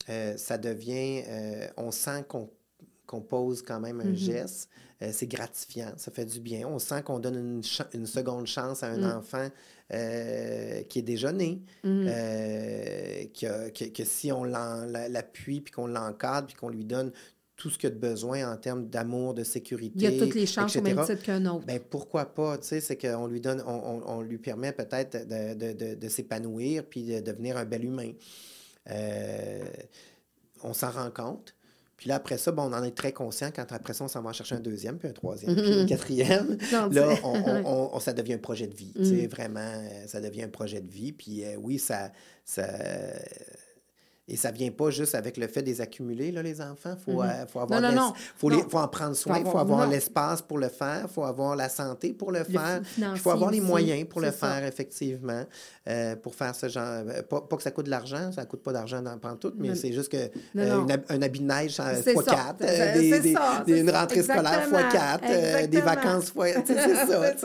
euh, ça devient, euh, on sent qu'on pose quand même un geste. c'est gratifiant, ça fait du bien. On sent qu'on donne une, une, seconde chance à un mm. enfant euh, qui est déjà né, mm. euh, que, si on l'appuie, puis qu'on l'encadre, puis qu'on lui donne tout ce qu'il y a de besoin en termes d'amour, de sécurité. Il y a toutes les chances au même titre qu'un autre. Ben, pourquoi pas? Tu sais, c'est qu'on lui donne, on, on, lui permet peut-être de, de, de, de s'épanouir puis de devenir un bel humain. Euh, on s'en rend compte. Puis là, après ça, bon, on en est très conscient quand après ça, on s'en va chercher un deuxième, puis un troisième, puis un quatrième. là, on, on, ça devient un projet de vie. Tu sais, mm. vraiment, euh, ça devient un projet de vie. Puis euh, oui, ça, ça, et ça ne vient pas juste avec le fait de les accumuler, là, les enfants. Il faut, mm-hmm. euh, faut, avoir non, faut, faut, en prendre soin, il faut avoir l'espace pour le faire, il faut avoir la santé pour le faire, il faut avoir les moyens pour le faire, effectivement, euh, pour faire ce genre. Euh, pas, pas, que ça coûte de l'argent, ça ne coûte pas d'argent dans tout, mais c'est juste que un habit de neige x4, des, des, une rentrée scolaire x4, des vacances x4. C'est ça.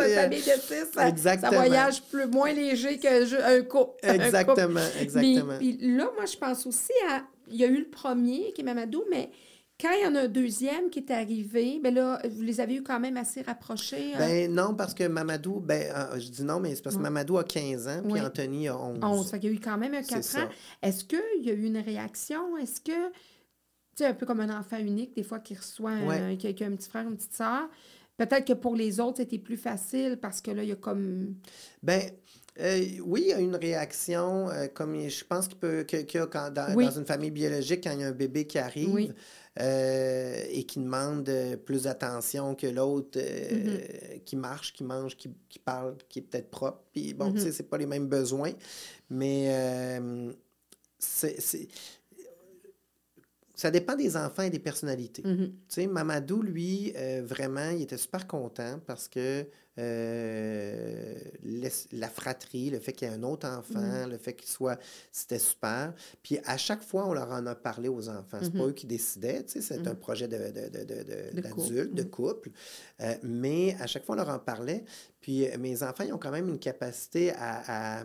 ça, exactement. ça voyage plus, moins léger qu'un couple. Exactement, exactement. Puis là, moi, je pense aussi à. Il y a eu le premier qui est Mamadou, mais quand il y en a un deuxième qui est arrivé, ben là, vous les avez eu quand même assez rapprochés. Hein? Ben non, parce que Mamadou, ben, euh, je dis non, mais c'est parce que Mamadou a 15 ans, puis Anthony a 11. 11, fait qu'il y a eu quand même un 4 ans. Est-ce qu'il y a eu une réaction? Est-ce que, tu sais, un peu comme un enfant unique, des fois, qui reçoit un, qui a un petit frère, une petite soeur, peut-être que pour les autres, c'était plus facile parce que là, il y a comme... Ben, euh, oui, il y a une réaction, euh, comme je pense qu'il peut, que, que quand, dans, dans, une famille biologique, quand il y a un bébé qui arrive euh, et qui demande plus d'attention que l'autre, mm-hmm. qui marche, qui mange, qui, qui, parle, qui est peut-être propre. Puis bon, tu sais, mm-hmm. c'est pas les mêmes besoins, mais c'est ça dépend des enfants et des personnalités. Mm-hmm. Tu sais, Mamadou, lui, vraiment, il était super content parce que euh, la fratrie, le fait qu'il y ait un autre enfant, mm. le fait qu'il soit, c'était super. Puis à chaque fois, on leur en a parlé aux enfants. C'est pas mm-hmm. eux qui décidaient, tu sais, c'est un mm-hmm. projet de, d'adulte, de, couple. Euh, mais à chaque fois, on leur en parlait. Puis euh, mes enfants, ils ont quand même une capacité à à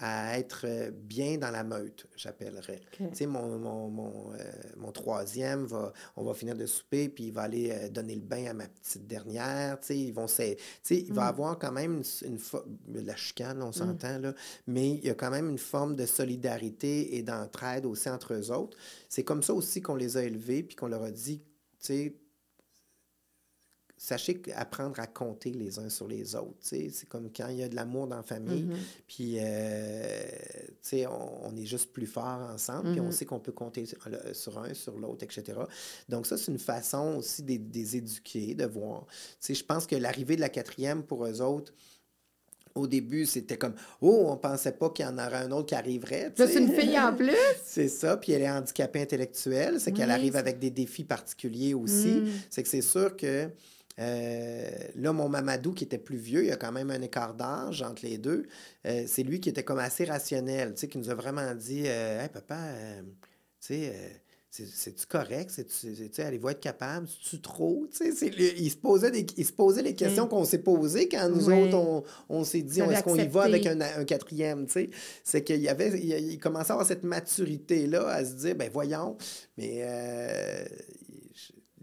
être euh, bien dans la meute, j'appellerais. Tu sais, mon, mon, mon, euh, mon, troisième, va, on va finir de souper, puis il va aller euh, donner le bain à ma petite dernière. Tu sais, ils vont... Tu sais, il va mm. avoir quand même une, une la chicane, on mm. s'entend, là, mais il y a quand même une forme de solidarité et d'entraide aussi entre eux autres. C'est comme ça aussi qu'on les a élevés, puis qu'on leur a dit, tu sais, sachez qu'apprendre à compter les uns sur les autres, c'est comme quand il y a de l'amour dans la famille, mm-hmm. puis euh, on, on, est juste plus fort ensemble, puis on mm-hmm. sait qu'on peut compter sur un, sur l'autre, etc. Donc ça, c'est une façon aussi de, les éduquer, de voir. Je pense que l'arrivée de la quatrième pour eux autres, au début, c'était comme Oh, on pensait pas qu'il y en aurait un autre qui arriverait. C'est une fille en plus. c'est ça. Puis elle est handicapée intellectuelle. C'est qu'elle arrive avec des défis particuliers aussi. Mm. C'est que c'est sûr que euh, là, mon Mamadou, qui était plus vieux, il y a quand même un écart d'âge entre les deux. Euh, c'est lui qui était comme assez rationnel, tu sais, qui nous a vraiment dit euh, Hey, papa, tu sais, c'est-tu correct? Allez-vous être capable? C'est-tu trop? il, se posait des, il se posait les questions qu'on s'est posées quand nous autres, on, on s'est dit est-ce qu'on y va avec un, un quatrième? C'est qu'il y avait, il, commençait à avoir cette maturité-là à se dire ben voyons, mais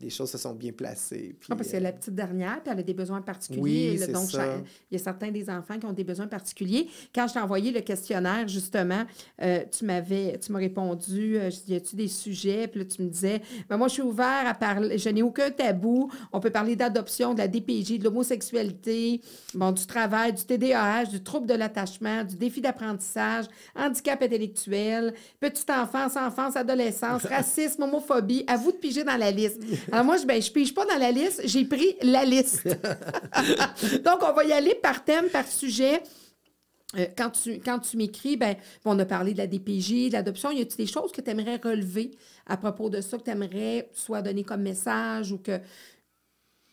les choses se sont bien placées. Puis, parce que la euh, petite dernière, puis elle a des besoins particuliers. Oui, donc, ça. il y a certains des enfants qui ont des besoins particuliers. Quand je t'ai envoyé le questionnaire, justement, euh, tu m'avais, tu m'as répondu, euh, y a-tu des sujets? Puis là, tu me disais, ben, moi, je suis ouvert à parler, je n'ai aucun tabou. On peut parler d'adoption, de la DPJ, de l'homosexualité, bon, du travail, du TDAH, du trouble de l'attachement, du défi d'apprentissage, handicap intellectuel, petite enfance, enfance, adolescence, racisme, homophobie. À vous de piger dans la liste. Alors moi, je, ben, pige pas dans la liste, j'ai pris la liste. Donc, on va y aller par thème, par sujet. Euh, quand tu, quand tu m'écris, ben, on a parlé de la DPJ, de l'adoption. Y a-t-il des choses que tu aimerais relever à propos de ça, que tu aimerais soit donner comme message ou que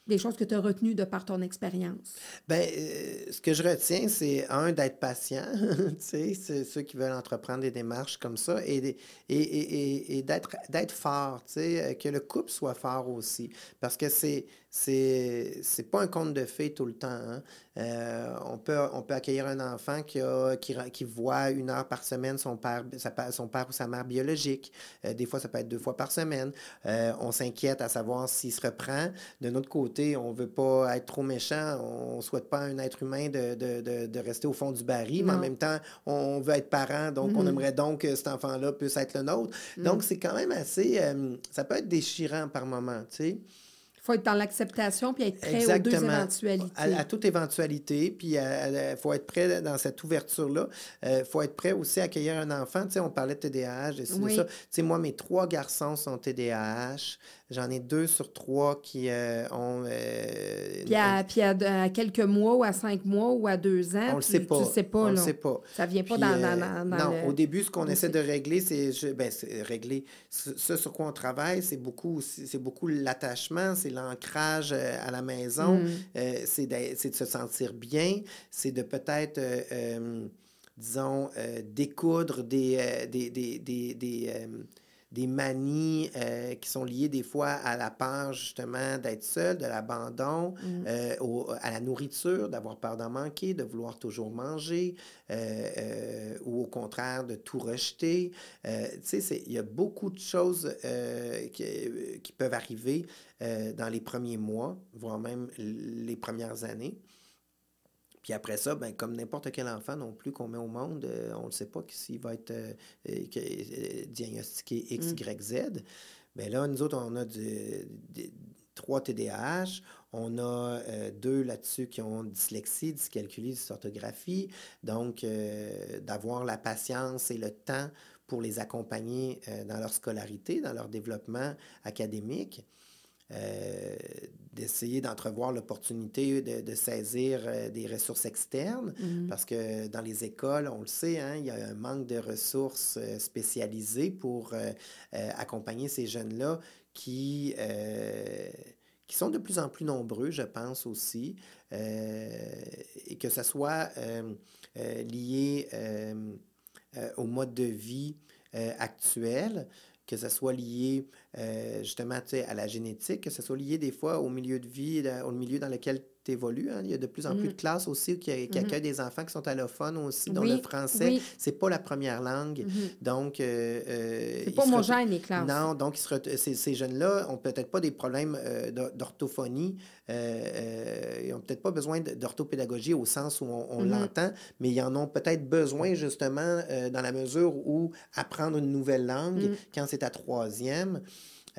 des choses que tu as retenues de par ton expérience? Bien, euh, ce que je retiens, c'est un, d'être patient, tu sais, c'est ceux qui veulent entreprendre des démarches comme ça, et, et, et, et d'être, d'être fort, tu sais, euh, que le couple soit fort aussi. Parce que c'est, c'est, c'est pas un conte de fées tout le temps. Hein. Euh, on, peut, on peut accueillir un enfant qui, a, qui, qui voit une heure par semaine son père, son père ou sa mère biologique. Euh, des fois, ça peut être deux fois par semaine. Euh, on s'inquiète à savoir s'il se reprend. De notre côté, on ne veut pas être trop méchant. On ne souhaite pas un être humain de, de, de, de, rester au fond du baril, mais en même temps, on veut être parent, donc on mm-hmm. aimerait donc que cet enfant-là puisse être le nôtre. Mm. Donc, c'est quand même assez... ça peut être déchirant par moment, tu sais faut être dans l'acceptation puis être prêt aux deux éventualités. À, toute éventualité, puis il faut être prêt dans cette ouverture-là. Il euh, faut être prêt aussi à accueillir un enfant. Tu sais, on parlait de TDAH et ça. Tu sais, moi, mes trois garçons sont TDAH. J'en ai deux sur trois qui euh, ont. Euh, puis, à, puis à, quelques mois ou à cinq mois ou à deux ans. On le sait pas. Tu sais pas. On le sait pas. Ça vient pas dans, dans, dans, Non, au début, ce qu'on essaie de régler, c'est. Ben, régler. Ce, sur quoi on travaille, c'est beaucoup, c'est beaucoup l'attachement, c'est l'ancrage euh, à la maison, mm. c'est de, de, se sentir bien, c'est de peut-être disons, découdre des, des, des, des des manies euh, qui sont liées des fois à la peur justement d'être seul, de l'abandon, mm. euh, à la nourriture, d'avoir peur d'en manquer, de vouloir toujours manger, euh, ou au contraire de tout rejeter. tu sais, il y a beaucoup de choses qui, qui, peuvent arriver dans les premiers mois, voire même les premières années. Puis après ça, ben, comme n'importe quel enfant non plus qu'on met au monde, euh, on ne sait pas s'il va être euh, euh, diagnostiqué X, mm. Y, Z. Bien là, nous autres, on a trois TDAH. On a deux là-dessus qui ont dyslexie, dyscalculie, dysorthographie. Donc, d'avoir la patience et le temps pour les accompagner dans leur scolarité, dans leur développement académique. Euh, d'essayer d'entrevoir l'opportunité de, saisir euh, des ressources externes, mm-hmm. parce que dans les écoles, on le sait, hein, il y a un manque de ressources euh, spécialisées pour accompagner ces jeunes-là qui, qui sont de plus en plus nombreux, je pense aussi, et que ce soit lié au mode de vie actuel, que ce soit lié euh, justement à la génétique, que ce soit lié des fois au milieu de vie, au milieu dans lequel tu évolues. Hein. Il y a de plus en plus de mm. classes aussi qui, qui mm-hmm. accueillent des enfants qui sont allophones aussi, dont le français, ce c'est pas la première langue. Mm-hmm. Donc, euh, euh c'est pas homogène, les classes. Non, donc ces, ces jeunes-là ont peut-être pas des problèmes euh, d'orthophonie, ils n'ont peut-être pas besoin d'orthopédagogie au sens où on, mm-hmm. l'entend, mais ils en ont peut-être besoin justement dans la mesure où apprendre une nouvelle langue, mm. quand c'est ta troisième,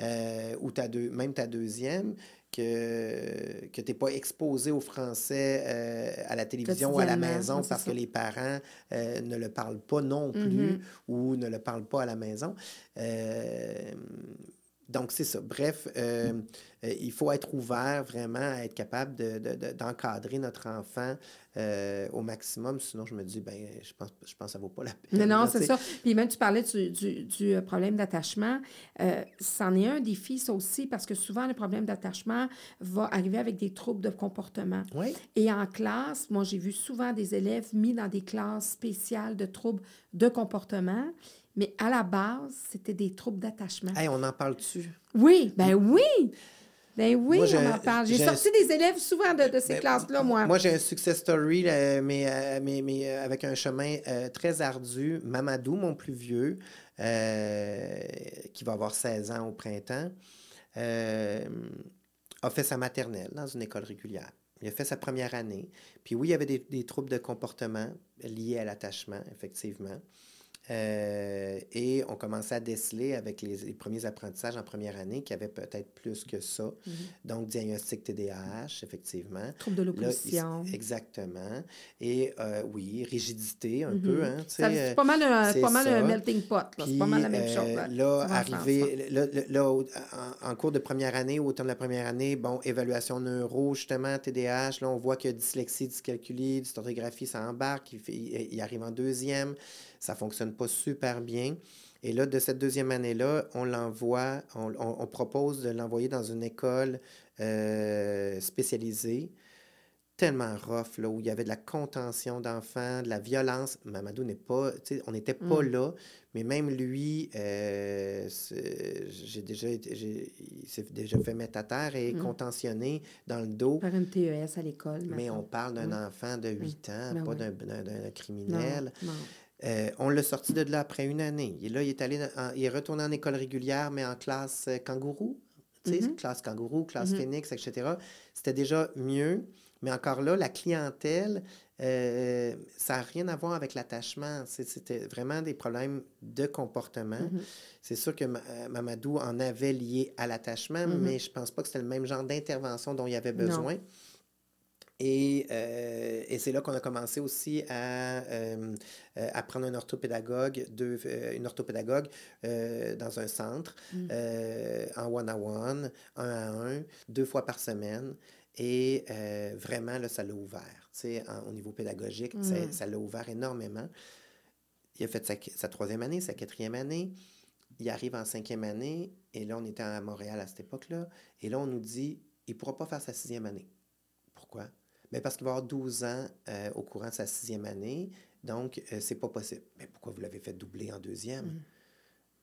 euh, ou ta deux, même ta deuxième, que, que tu n'es pas exposé au français euh, à la télévision ou à la maison parce que les parents euh, ne le parlent pas non plus mm-hmm. ou ne le parlent pas à la maison. Donc, c'est ça. Bref, il faut être ouvert vraiment à être capable d'encadrer de, notre enfant euh, au maximum. Sinon, je me dis, ben, je pense, je pense que ça ne vaut pas la peine. Mais non, c'est ça. Puis même, tu parlais du, du, du euh, problème d'attachement. Euh, c'en est un défi, ça aussi, parce que souvent, le problème d'attachement va arriver avec des troubles de comportement. Oui. Et en classe, moi, j'ai vu souvent des élèves mis dans des classes spéciales de troubles de comportement. Mais à la base, c'était des troubles d'attachement. Hey, on en parle-tu? Oui, ben oui! Ben oui, on en parle. J'ai sorti des élèves souvent de, ces ben, classes-là, moi. Moi, j'ai un success story, mais, euh, mais, mais, euh, avec un chemin euh, très ardu. Mamadou, mon plus vieux, qui va avoir 16 ans au printemps, a fait sa maternelle dans une école régulière. Il a fait sa première année. Puis oui, il y avait des, des troubles de comportement liés à l'attachement, effectivement. Euh, et on commençait à déceler avec les, premiers apprentissages en première année qui avaient peut-être plus que ça. Mhm. Donc, diagnostic TDAH, effectivement. Trouble de l'opposition. Exactement. Et euh, oui, rigidité un mhm. peu. Hein, c'est pas mal, un, pas mal un melting pot. C'est pas mal la même chose. Là, là arrivé, là, là, en, cours de première année, au terme de la première année, bon, évaluation neuro, justement, TDAH, là, on voit que dyslexie, dyscalculie, dysorthographie, ça embarque. Il, il arrive en deuxième ça fonctionne pas super bien. Et là, de cette deuxième année-là, on l'envoie, on, propose de l'envoyer dans une école euh, spécialisée, tellement rough, là, où il y avait de la contention d'enfants, de la violence. Mamadou n'est pas, on n'était pas mm. là, mais même lui, euh, j'ai déjà, il s'est déjà fait mettre à terre et mm. contentionné dans le dos. Par une TES à l'école. Mais on parle d'un enfant de 8 ans, ben pas d'un criminel. Euh, on l'a sorti de là après une année. Et là, il est, allé il est retourné en école régulière, mais en classe euh, kangourou. Tu sais, mm-hmm. classe kangourou, classe mm-hmm. phoenix, etc. C'était déjà mieux. Mais encore là, la clientèle, euh, ça n'a rien à voir avec l'attachement. C'était vraiment des problèmes de comportement. Mm-hmm. C'est sûr que Mamadou en avait lié à l'attachement, mais je ne pense pas que c'était le même genre d'intervention dont il avait besoin. Et, euh, et c'est là qu'on a commencé aussi à, apprendre un orthopédagogue, une orthopédagogue dans un centre, mm. en one-on-one, un à un, deux fois par semaine. Et euh, vraiment, là, ça l'a ouvert. au niveau pédagogique, mm. ça l'a ouvert énormément. Il a fait sa, troisième année, sa quatrième année. Il arrive en cinquième année, et là, on était à Montréal à cette époque-là. Et là, on nous dit, il ne pourra pas faire sa sixième année. Pourquoi? Bien, parce qu'il va avoir 12 ans euh, au courant de sa sixième année, donc euh, c'est pas possible. Mais pourquoi vous l'avez fait doubler en deuxième? Mm.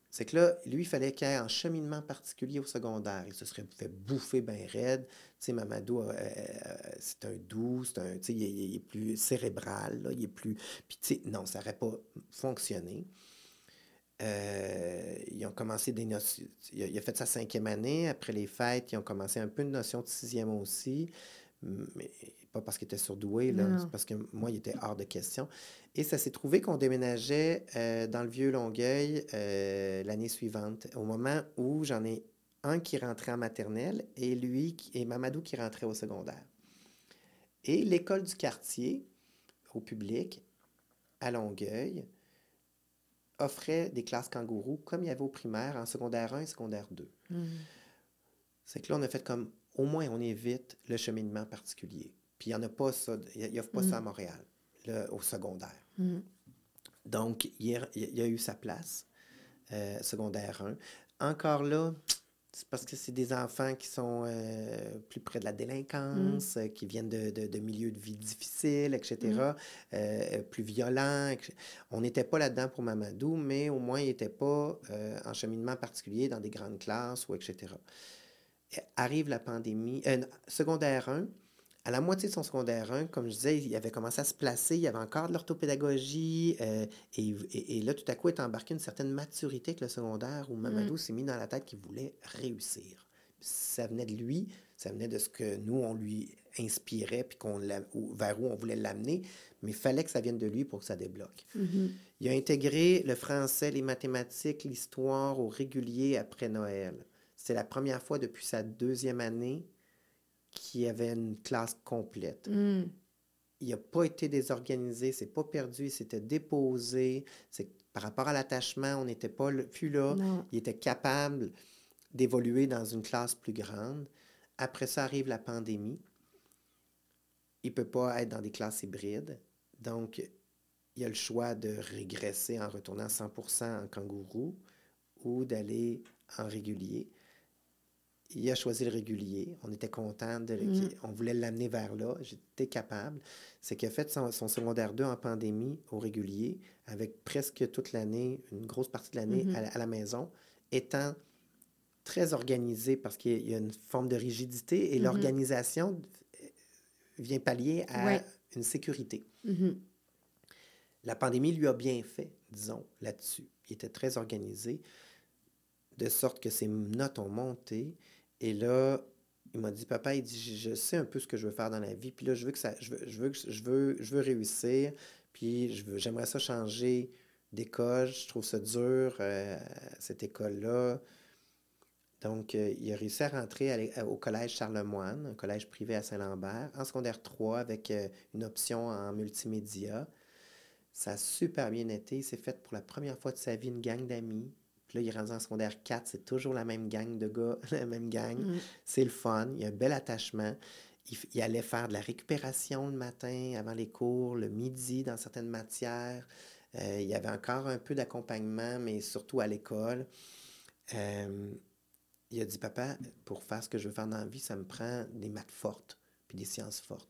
C'est que là, lui, il fallait qu'il ait un cheminement particulier au secondaire. Il se serait fait bouffer bien raide. Tu sais, Mamadou, euh, euh, c'est un doux, c'est un, tu sais, il, est plus cérébral, là, il est plus... Puis, tu sais, non, ça n'aurait pas fonctionné. Euh, ils ont commencé des notions... Il a fait sa cinquième année. Après les fêtes, ils ont commencé un peu une notion de sixième aussi. Mais pas parce qu'il était surdoué, là, c'est parce que moi, il était hors de question. Et ça s'est trouvé qu'on déménageait euh, dans le vieux Longueuil euh, l'année suivante, au moment où j'en ai un qui rentrait en maternelle et lui et Mamadou qui rentrait au secondaire. Et l'école du quartier, au public, à Longueuil, offrait des classes kangourous comme il y avait au primaire, en secondaire 1 et secondaire 2. Mmh. C'est que là, on a fait comme, au moins, on évite le cheminement particulier. Puis il n'y en a pas ça, il n'y a, pas ça à mm. Montréal, au secondaire. Mm. Donc, il y, a, il y, a, eu sa place, euh, secondaire 1. Encore là, c'est parce que c'est des enfants qui sont euh, plus près de la délinquance, mm. qui viennent de, de, milieux de vie difficiles, etc., euh, plus violents. On n'était pas là-dedans pour Mamadou, mais au moins, il n'était pas en cheminement particulier dans des grandes classes ou etc. arrive la pandémie, secondaire 1, à la moitié de son secondaire 1, comme je disais, il avait commencé à se placer, il y avait encore de l'orthopédagogie, euh, et, là, tout à coup, est embarqué une certaine maturité avec le secondaire où Mamadou mm. s'est mis dans la tête qu'il voulait réussir. Ça venait de lui, ça venait de ce que nous, on lui inspirait, puis qu'on vers où on voulait l'amener, mais il fallait que ça vienne de lui pour que ça débloque. Mm-hmm. Il a intégré le français, les mathématiques, l'histoire au régulier après Noël. C'est la première fois depuis sa deuxième année qui avait une classe complète. Hmm. Il n'a pas été désorganisé, c'est pas perdu, il s'était déposé. C'est par rapport à l'attachement, on n'était pas plus là. Il était capable d'évoluer dans une classe plus grande. Après ça arrive la pandémie. Il ne peut pas être dans des classes hybrides. Donc, il a le choix de régresser en retournant 100% en kangourou ou d'aller en régulier il a choisi le régulier. On était content. De, mm. On voulait l'amener vers là. J'étais capable. C'est qu'il a fait son, secondaire 2 en pandémie au régulier, avec presque toute l'année, une grosse partie de l'année mm-hmm. à, la maison, étant très organisé parce qu'il y a une forme de rigidité et mm-hmm. l'organisation vient pallier à une sécurité. Mm-hmm. La pandémie lui a bien fait, disons, là-dessus. Il était très organisé, de sorte que ses notes ont monté et là, il m'a dit, papa, il dit, je sais un peu ce que je veux faire dans la vie. Puis là, je veux que ça, je veux, je veux, je veux, je veux réussir. Puis je veux, j'aimerais ça changer d'école. Je trouve ça dur, euh, cette école-là. Donc, euh, il a réussi à rentrer au collège Charlemagne, un collège privé à Saint-Lambert, en secondaire 3 avec euh, une option en multimédia. Ça a super bien été. Il s'est fait pour la première fois de sa vie une gang d'amis. Là, il est rendu en secondaire 4, c'est toujours la même gang de gars, la même gang. Mm. C'est le fun, il y a un bel attachement. Il, allait faire de la récupération le matin avant les cours, le midi dans certaines matières. Euh, il y avait encore un peu d'accompagnement, mais surtout à l'école. Euh, il a dit, papa, pour faire ce que je veux faire dans la vie, ça me prend des maths fortes, puis des sciences fortes.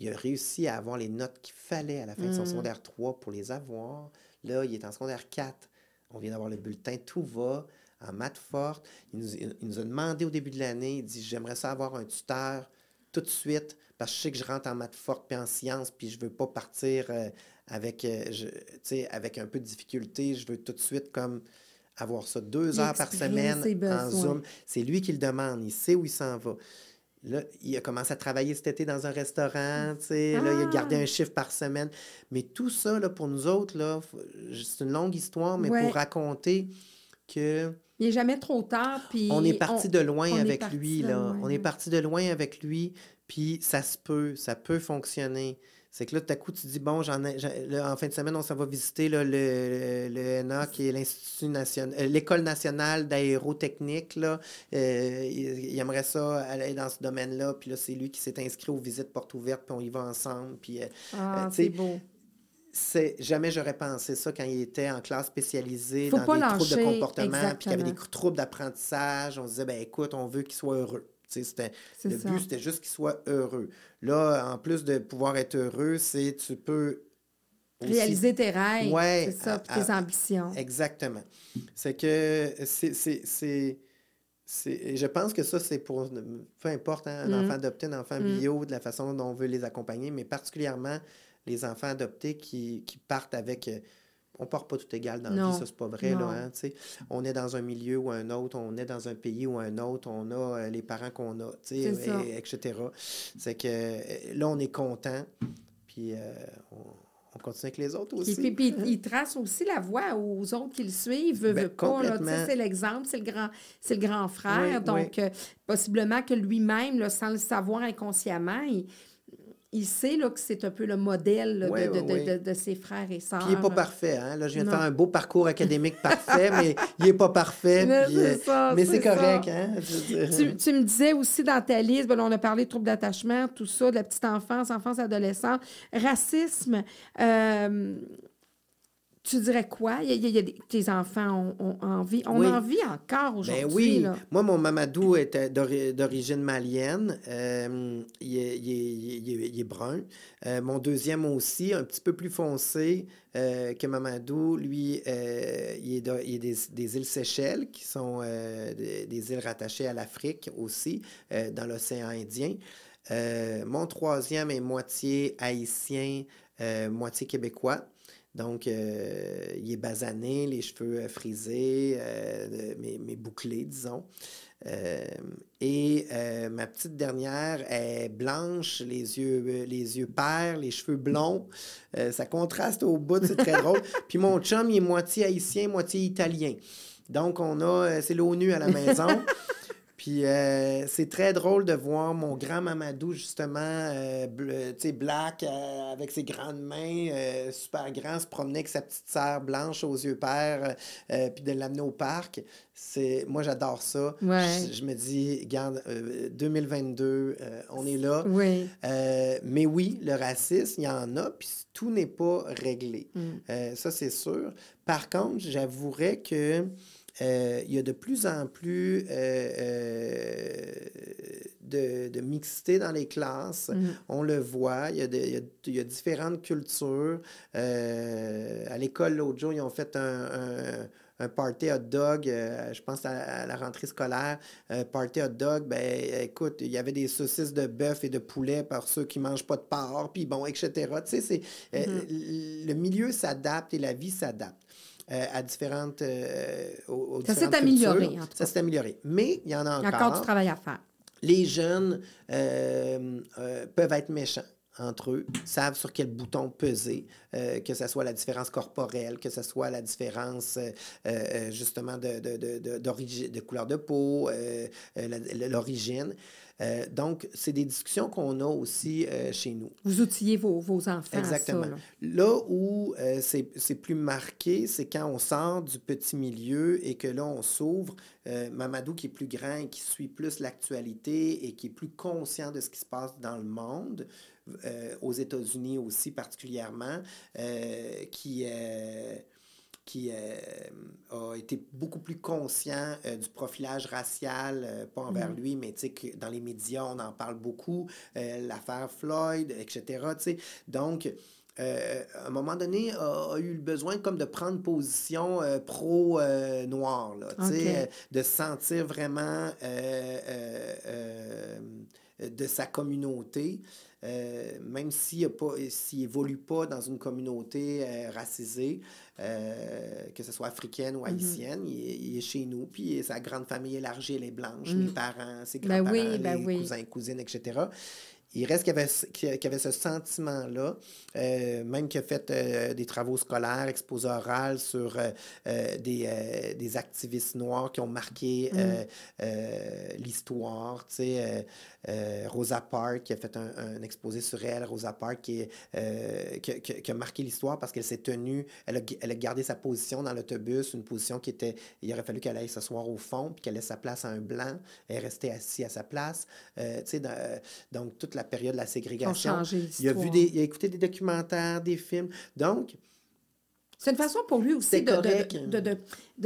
il a réussi à avoir les notes qu'il fallait à la fin de son mm. secondaire 3 pour les avoir. Là, il est en secondaire 4. On vient d'avoir le bulletin, tout va en maths forte. Il nous, a demandé au début de l'année, il dit J'aimerais ça avoir un tuteur tout de suite parce que je sais que je rentre en maths forte puis en sciences, puis je veux pas partir euh, avec, euh, avec un peu de difficulté. Je veux tout de suite comme avoir ça deux heures par semaine en Zoom. C'est lui qui le demande, il sait où il s'en va. Là, il a commencé à travailler cet été dans un restaurant, tu sais, là, il a gardé un ah! chiffre par semaine. Mais tout ça, là, pour nous autres, là, c'est une longue histoire, mais pour raconter que... Il n'est jamais trop tard, puis... On est parti de loin avec lui, là. On est parti de loin avec lui, puis ça se peut, ça peut fonctionner. C'est que là, tout à coup, tu dis, bon, j'en ai, en fin de semaine, on s'en va visiter le, le NA, qui est l'Institut national, euh, l'École nationale d'aérotechnique. Là. Euh, il, aimerait ça aller dans ce domaine-là. Puis là, c'est lui qui s'est inscrit aux visites portes ouvertes, puis on y va ensemble. Puis, euh, ah, c'est beau. C'est, jamais j'aurais pensé ça quand il était en classe spécialisée dans des troubles de comportement, puis qu'il y avait des troubles d'apprentissage. On se disait, ben écoute, on veut qu'il soit heureux. C'était, le but, c'était juste qu'il soit heureux. Là, en plus de pouvoir être heureux, c'est tu peux Réaliser tes rêves, c'est ça, tes ambitions. Exactement. C'est que c'est, c'est, je pense que ça, c'est pour, peu importe, hein, un mm. enfant adopté, un enfant mm. bio, de la façon dont on veut les accompagner, mais particulièrement les enfants adoptés qui, qui partent avec euh, on part pas tout égal dans la vie, ça c'est pas vrai. Là, hein, on est dans un milieu ou un autre, on est dans un pays ou un autre, on a euh, les parents qu'on a, etc. C'est que euh, là, on est content, puis euh, on, continue avec les autres aussi. Puis, puis, il trace aussi la voie aux autres qui le suivent, ben, c'est l'exemple, c'est le grand, c'est le grand frère, donc possiblement que lui-même, sans le savoir inconsciemment, il il sait là, que c'est un peu le modèle de, de, ses frères et sœurs. il n'est pas parfait. Hein? Là, je viens de faire un beau parcours académique parfait, mais il n'est pas parfait. mais c'est correct. Hein? Tu, me disais aussi dans ta liste, ben, on a parlé de troubles d'attachement, tout ça, de la petite enfance, enfance, adolescence, racisme. Euh, tu dirais quoi? Il y a, tes enfants ont, envie. On en vit encore ben aujourd'hui. oui. Moi, mon Mamadou était d'origine malienne. Euh, il, est, brun. Euh, mon deuxième aussi, un petit peu plus foncé euh, que Mamadou. Lui, il est, des, îles Seychelles, qui sont des, des, îles rattachées à l'Afrique aussi, dans l'océan Indien. mon troisième est moitié haïtien, moitié québécois. Donc, euh, il est basané, les cheveux euh, frisés, euh, mais, bouclés, disons. et ma petite dernière est blanche, les yeux, les yeux pairs, les cheveux blonds. ça contraste au bout, c'est très drôle. Puis mon chum, il est moitié haïtien, moitié italien. Donc, on a, c'est l'ONU à la maison. Puis euh, c'est très drôle de voir mon grand Mamadou, justement, euh, tu sais, black, euh, avec ses grandes mains, super grand, se promener avec sa petite sœur blanche aux yeux pères, puis de l'amener au parc. C'est, moi, j'adore ça. Je, me dis, regarde, 2022, on est là. Oui. mais oui, le racisme, il y en a, puis tout n'est pas réglé. Mm. ça, c'est sûr. Par contre, j'avouerais que euh, il y a de plus en plus euh, euh, de, de, mixité dans les classes. Mm. On le voit. Il y a, il y a, différentes cultures. à l'école, l'autre jour, ils ont fait un, un, party hot dog, je pense à, la rentrée scolaire, un party hot dog, ben écoute, il y avait des saucisses de bœuf et de poulet par ceux qui mangent pas de porc, puis bon, etc. Tu sais, c'est, mm-hmm. le milieu s'adapte et la vie s'adapte. Euh, à différentes. Euh, ça s'est amélioré. ça s'est amélioré. Mais il y en a encore. Il y a encore du travail à faire. Les jeunes euh, peuvent être méchants entre eux, savent sur quel bouton peser, que ce soit la différence corporelle, que ce soit la différence justement de, de, de, de, couleur de peau, l'origine. Euh, donc, c'est des discussions qu'on a aussi euh, chez nous. Vous outillez vos, vos enfants. Exactement. là. où euh, c'est plus marqué, c'est quand on sort du petit milieu et que là, on s'ouvre. Mamadou, qui est plus grand et qui suit plus l'actualité et qui est plus conscient de ce qui se passe dans le monde, aux États-Unis aussi particulièrement, qui qui a été beaucoup plus conscient du profilage racial, pas envers mm. lui, mais que dans les médias, on en parle beaucoup, l'affaire Floyd, etc. Donc, euh, à un moment donné, a, eu le besoin comme de prendre position pro-noir, de sentir vraiment de sa communauté. Euh, même s'il n'évolue pas dans une communauté euh, racisée, euh, que ce soit africaine ou mhm. haïtienne, il, est, chez nous, puis sa grande famille élargie, elle est blanche, mes mhm. parents, ses ben grands-parents, ben les cousins, cousines, etc il reste qu'il y avait, ce sentiment-là, euh, même qu'il a fait euh, des travaux scolaires, exposé oral sur euh, des, activistes noirs qui ont marqué mm. l'histoire. Sais, Rosa Parks qui a fait un, exposé sur elle, Rosa Parks qui, qui, a marqué l'histoire parce qu'elle s'est tenue, elle a, elle a, gardé sa position dans l'autobus, une position qui était, il aurait fallu qu'elle aille s'asseoir au fond, puis qu'elle laisse sa place à un blanc, elle est restée assise à sa place. tu sais, donc toute la période de la ségrégation. Il a, vu des, il a écouté des documentaires, des films. Donc, c'est une façon pour lui aussi de, de, de,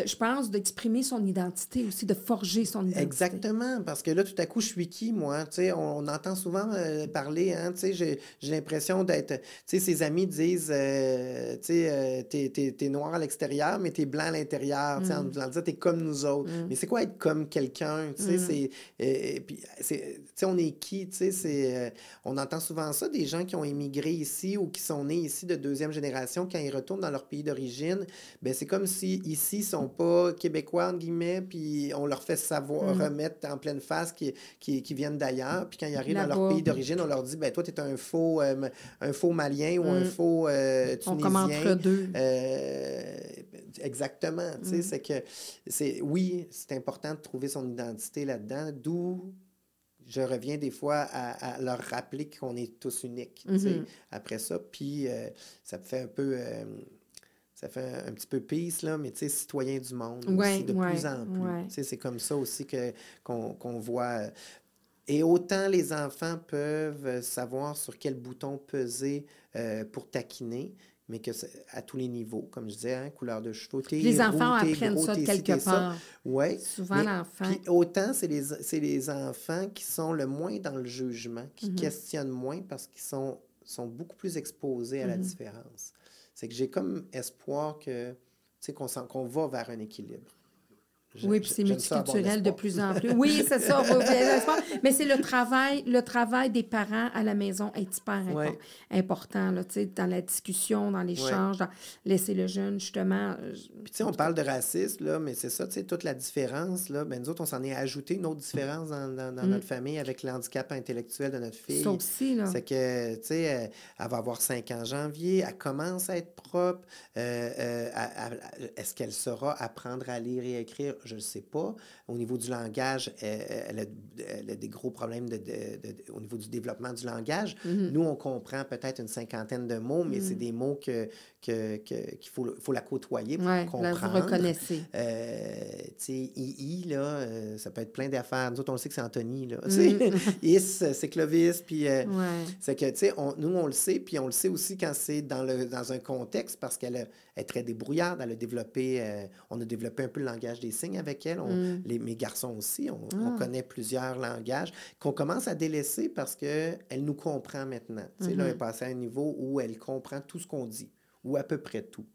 je pense, d'exprimer son identité aussi, de forger son identité. Exactement, parce que là, tout à coup, je suis qui, moi? sais on, entend souvent euh, parler, hein, j'ai l'impression d'être... Ses amis disent, euh, euh, t'es noir à l'extérieur, mais t'es blanc à l'intérieur, sais, en mm. disant, t'es comme nous autres. Mm. Mais c'est quoi être comme quelqu'un? Mm. on est qui? Sais, on entend souvent ça, des gens qui ont émigré ici ou qui sont nés ici de deuxième génération, quand ils retournent dans leur pays d'origine, ben c'est comme si ici, sont pas québécois, entre guillemets, puis on leur fait savoir, mm. remettre en pleine face qui, qui, viennent d'ailleurs. Puis quand ils arrivent dans leur pays d'origine, on leur dit, ben toi, tu es un faux, euh, un faux Malien ou un mm. faux euh, Tunisien. On commence deux. Euh, exactement. Tu sais, mm. c'est que, c'est, oui, c'est important de trouver son identité là-dedans, d'où je reviens des fois à, leur rappeler qu'on est tous uniques mm-hmm. après ça. Puis ça me fait un peu ça fait un, petit peu peace, là, mais tu sais, citoyen du monde aussi, de plus en plus. C'est comme ça aussi que, qu'on, voit. Et autant les enfants peuvent savoir sur quel bouton peser euh, pour taquiner, mais que à tous les niveaux, comme je disais, hein, couleur de cheveux. les enfants apprennent ça quelque part. Oui. Souvent, l'enfant. autant, c'est les, les enfants qui sont le moins dans le jugement, qui mm-hmm. questionnent moins parce qu'ils sont, sont beaucoup plus exposés à la mm-hmm. différence c'est que j'ai comme espoir que, qu'on qu'on va vers un équilibre. Oui, puis c'est multiculturel de plus en plus. Oui, c'est ça. mais c'est le travail, le travail des parents à la maison est hyper important là, dans la discussion, dans l'échange, dans laisser le jeune, justement. Euh, puis, tu sais, on parle de racisme, là, mais c'est ça, tu sais, toute la différence. Là, ben, nous autres, on s'en est ajouté une autre différence dans, dans, mm. notre famille avec le handicap intellectuel de notre fille. Ça aussi, là. C'est que, tu sais, elle, va avoir 5 ans en janvier, elle commence à être propre. Euh, euh, est-ce qu'elle saura apprendre à lire et à écrire? Je ne sais pas. Au niveau du langage, elle, a, des gros problèmes de, au niveau du développement du langage. Mm-hmm. Nous, on comprend peut-être une cinquantaine de mots, mais c'est mm. des mots que, qu'il que, faut, faut la côtoyer pour comprendre. Là, vous reconnaissez. Euh, tu sais, II, là, euh, ça peut être plein d'affaires. Nous autres, on le sait que c'est Anthony, là. Mm. Is, c'est Clovis, puis euh, c'est que, tu sais, nous, on le sait, puis on le sait aussi quand c'est dans, le, dans un contexte, parce qu'elle est très débrouillarde, elle a développé, on a développé un peu le langage des signes avec elle. Mm. les, mes garçons aussi, on, on, ah. connaît plusieurs langages qu'on commence à délaisser parce qu'elle nous comprend maintenant. Tu sais, là, elle est mm-hmm. passée à un niveau où elle comprend tout ce qu'on dit ou à peu près tout.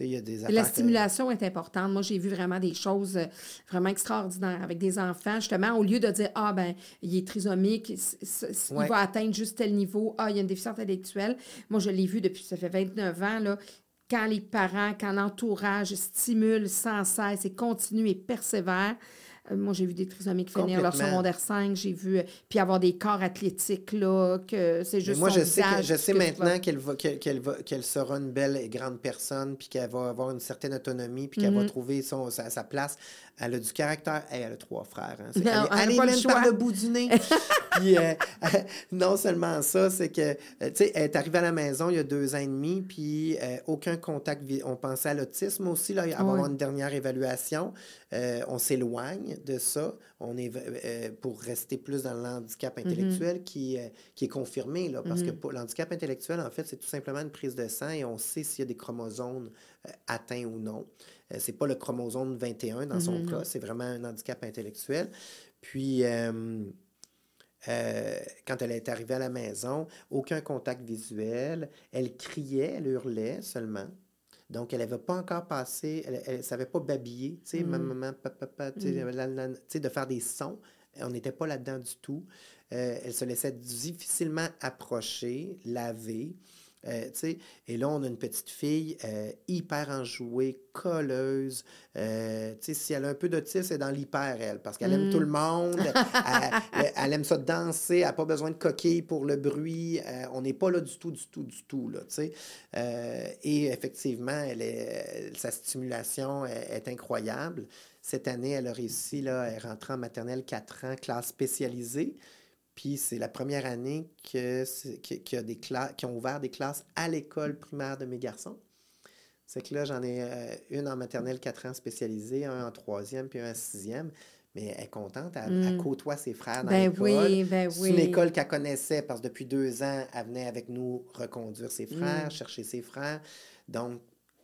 Y a des la stimulation est importante. Moi, j'ai vu vraiment des choses euh, vraiment extraordinaires avec des enfants. Justement, au lieu de dire Ah, ben, il est trisomique, il va atteindre juste tel niveau, Ah, il y a une déficience intellectuelle. Moi, je l'ai vu depuis, ça fait 29 ans, là, quand les parents, quand l'entourage stimule sans cesse et continue et persévère, moi, j'ai vu des trisomiques finir leur secondaire 5. J'ai vu, euh, puis avoir des corps athlétiques, là, que c'est juste. moi, je sais, je sais maintenant qu'elle va, qu'elle, va, qu'elle sera une belle et grande personne, puis qu'elle va avoir une certaine autonomie, puis qu'elle va mm-hmm. trouver son, sa, sa, place. Elle a du caractère. elle a trois frères. Hein. elle, est même par le bout du nez. puis euh, non seulement ça, c'est que, tu sais, elle est arrivée à la maison il y a deux ans et demi, puis aucun contact. On pensait à l'autisme aussi, là, avoir une dernière évaluation. on s'éloigne de ça. On est euh, pour rester plus dans l'handicap intellectuel qui, euh, qui est confirmé, là, parce que pour l'handicap intellectuel, en fait, c'est tout simplement une prise de sang et on sait s'il y a des chromosomes atteints ou non. C'est pas le chromosome 21 dans son cas, c'est vraiment un handicap intellectuel. Puis, euh, quand elle est arrivée à la maison, aucun contact visuel. Elle criait, elle hurlait seulement. Donc, elle n'avait pas encore passé, elle ne savait pas babiller, tu sais, maman, mm. papa, tu sais, de faire des sons. On n'était pas là-dedans du tout. Euh, elle se laissait difficilement approcher, laver. Euh, et là, on a une petite fille euh, hyper enjouée, colleuse. Euh, si elle a un peu d'autisme, c'est dans l'hyper, elle, parce qu'elle aime tout le mm. monde. elle, aime ça danser, elle n'a pas besoin de coquilles pour le bruit. on n'est pas là du tout, du tout, du tout. Là, et effectivement, elle est, sa stimulation est, incroyable. Cette année, elle a réussi, là, elle rentre en maternelle 4 ans, classe spécialisée. Puis c'est la première année que, qu'il y a des classes, qui ont ouvert des classes à l'école primaire de mes garçons. C'est que là, j'en ai euh, une en maternelle 4 ans spécialisée, un en troisième, puis un en sixième. Mais elle est contente, elle, mm. côtoie ses frères dans ben l'école. Oui, ben. C'est une école qu'elle connaissait parce que depuis deux ans, elle venait avec nous reconduire ses frères, mm. chercher ses frères. Donc,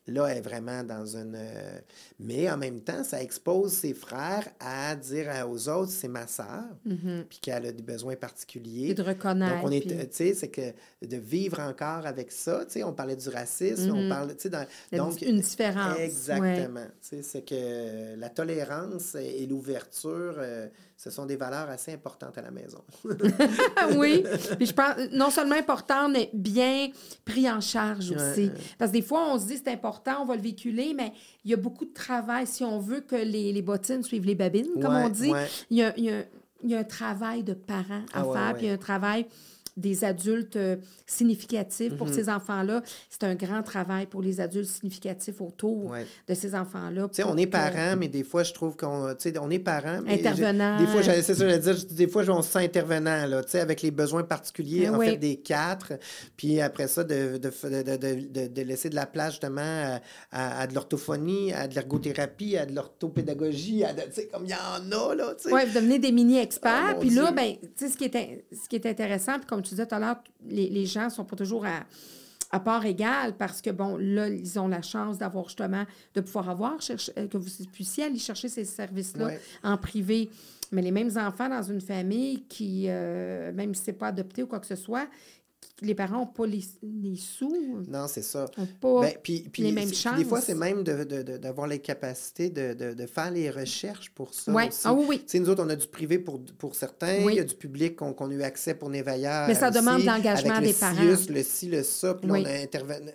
là, elle est vraiment dans une... Euh, mais en même temps, ça expose ses frères à dire aux autres, c'est ma sœur, mm-hmm. puis qu'elle a des besoins particuliers. Et de reconnaître. Donc, on est, tu sais, c'est que de vivre encore avec ça, tu sais, on parlait du racisme, on mm-hmm. parle, tu sais, dans... donc, une différence. Exactement. Tu sais, c'est que la tolérance et, l'ouverture... Euh, ce sont des valeurs assez importantes à la maison. oui. Puis je pense, non seulement important, mais bien pris en charge aussi. Parce que des fois, on se dit c'est important, on va le véhiculer, mais il y a beaucoup de travail si on veut que les, les bottines suivent les babines, comme on dit. Il y, a, il, y a, il y, a, un travail de parents à ah faire, puis il y a un travail des adultes euh, significatifs pour mhm. ces enfants-là. C'est un grand travail pour les adultes significatifs autour de ces enfants-là. Tu sais, on est parents, mais des fois, je trouve qu'on tu sais, on est parents. Mais intervenant. Des fois, c'est ça, j'allais dire, des fois, on se sent intervenant, là, tu sais, avec les besoins particuliers, en fait, des quatre. Puis après ça, de, de, de, de, laisser de la place, justement, à, de l'orthophonie, à de l'ergothérapie, à de l'orthopédagogie, tu sais, comme il y en a, là, tu sais. Oui, vous devenez des mini-experts. Ah, puis là, ben, tu sais, ce qui est, ce qui est intéressant, puis comme tu disais tout à l'heure, les, les gens ne sont pas toujours à, à part égale parce que, bon, là, ils ont la chance d'avoir justement, de pouvoir avoir, euh, que vous puissiez aller chercher ces services-là en privé. Mais les mêmes enfants dans une famille qui, euh, même si ce n'est pas adopté ou quoi que ce soit, les parents n'ont pas les, sous. Non, c'est ça. pas ben, puis, les mêmes chances. Des fois, c'est même d'avoir les capacités de, faire les recherches pour ça. Ouais. Aussi. Ah, oui, oui. nous autres, on a du privé pour, pour certains, il y a du public qu'on a eu accès pour Névaillard. Mais ça demande l'engagement des parents. le ci, le ça, puis on a intervenu.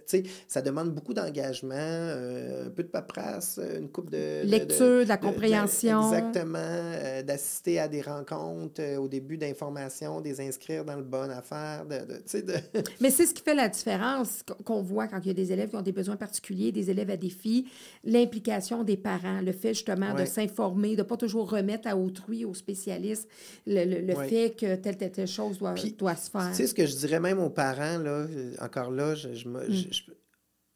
Ça demande beaucoup d'engagement, euh, un peu de paperasse, une coupe de. Lecture, de, la compréhension. exactement. Euh, d'assister à des rencontres euh, au début d'information, des inscrire dans le bon affaire, de, Mais c'est ce qui fait la différence qu'on voit quand il y a des élèves qui ont des besoins particuliers, des élèves à défi, l'implication des parents, le fait justement de s'informer, de ne pas toujours remettre à autrui, aux spécialistes, le, fait que telle, telle, telle chose doit, doit se faire. Tu sais, ce que je dirais même aux parents, là, encore là, je, je, mm.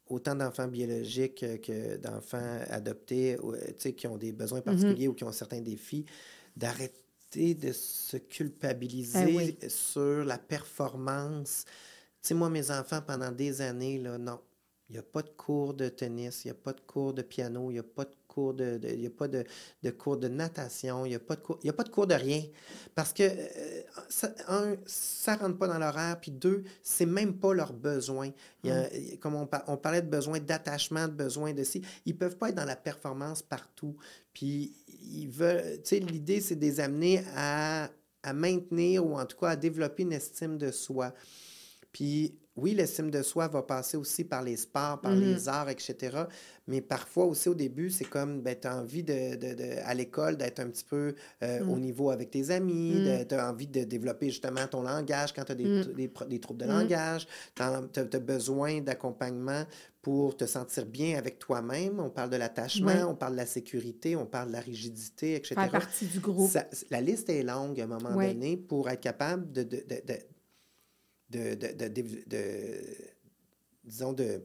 autant d'enfants biologiques que d'enfants adoptés, qui ont des besoins mm-hmm. particuliers ou qui ont certains défis, d'arrêter de se culpabiliser ben sur la performance. Tu sais, moi, mes enfants, pendant des années, là, non. Il n'y a pas de cours de tennis, il n'y a pas de cours de piano, il n'y a pas de cours de, il a pas de, de, cours de natation, il n'y a, pas de cours, il a pas de cours de rien. Parce que, euh, ça, un, ça ne rentre pas dans l'horaire, puis deux, c'est même pas leurs besoins. Il y a, Comme on, on, parlait de besoin d'attachement, de besoin de si, ils peuvent pas être dans la performance partout. Puis, ils veulent, tu sais, l'idée, c'est de les amener à, à maintenir ou en tout cas à développer une estime de soi. Puis, oui, l'estime de soi va passer aussi par les sports, par les mm-hmm. arts, etc. Mais parfois aussi au début, c'est comme, ben, tu as envie de, de, de à l'école d'être un petit peu euh, au mm. niveau avec tes amis, mm. tu as envie de développer justement ton langage quand tu as des, des, des, troubles de langage, tu as, besoin d'accompagnement pour te sentir bien avec toi-même. On parle de l'attachement, on parle de la sécurité, on parle de la rigidité, etc. Faire partie du groupe. la liste est longue à un moment donné pour être capable de, de, de, de, de, disons, de,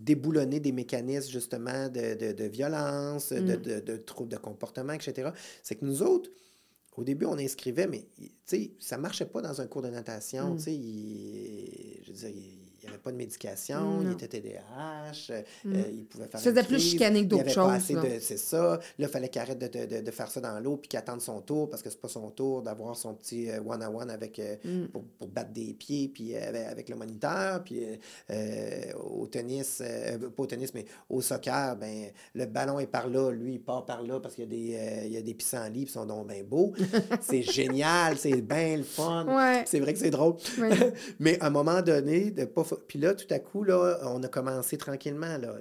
déboulonner des mécanismes justement de, de, violence, de, mm. de, troubles de comportement, etc. C'est que nous autres, au début, on inscrivait, mais ça ne marchait pas dans un cours de natation. Mm. Je veux dire, il n'y avait pas de médication, il était TDAH, euh, mm. euh, il pouvait faire. Ça faisait plus chicaner que d'autres choses. C'est ça. Là, il fallait qu'il arrête de, de, faire ça dans l'eau puis qu'il attende son tour parce que c'est pas son tour d'avoir son petit euh, one-on-one avec, mm. pour, pour, battre des pieds puis avec, le moniteur. Puis au tennis, pas au tennis, mais au soccer, ben, le ballon est par là, lui, il part par là parce qu'il y a des, il y a des pissenlits qui sont donc bien beaux. c'est génial, c'est bien le fun. C'est vrai que c'est drôle. mais à un moment donné, de pas puis là, tout à coup, là, on a commencé tranquillement là,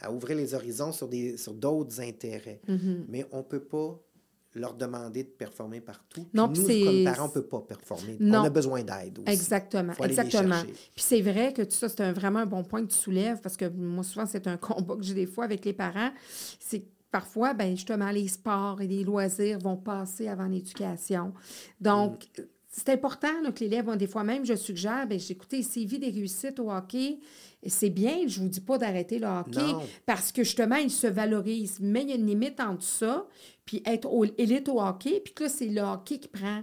à, ouvrir les horizons sur, des, sur d'autres intérêts. Mm-hmm. Mais on ne peut pas leur demander de performer partout. Non, nous, comme parents, on ne peut pas performer. On a besoin d'aide aussi. Exactement, exactement. Puis c'est vrai que ça, c'est vraiment un bon point que tu soulèves, parce que moi, souvent, c'est un combat que j'ai des fois avec les parents. C'est parfois, ben justement, les sports et les loisirs vont passer avant l'éducation. Donc, mm c'est important que l'élève, des fois même, je suggère, bien, écoutez, s'il vit des réussites au hockey, c'est bien, je ne vous dis pas d'arrêter le hockey, parce que justement, il se valorise. Mais il y a une limite entre ça, puis être élite au hockey, puis que là, c'est le hockey qui prend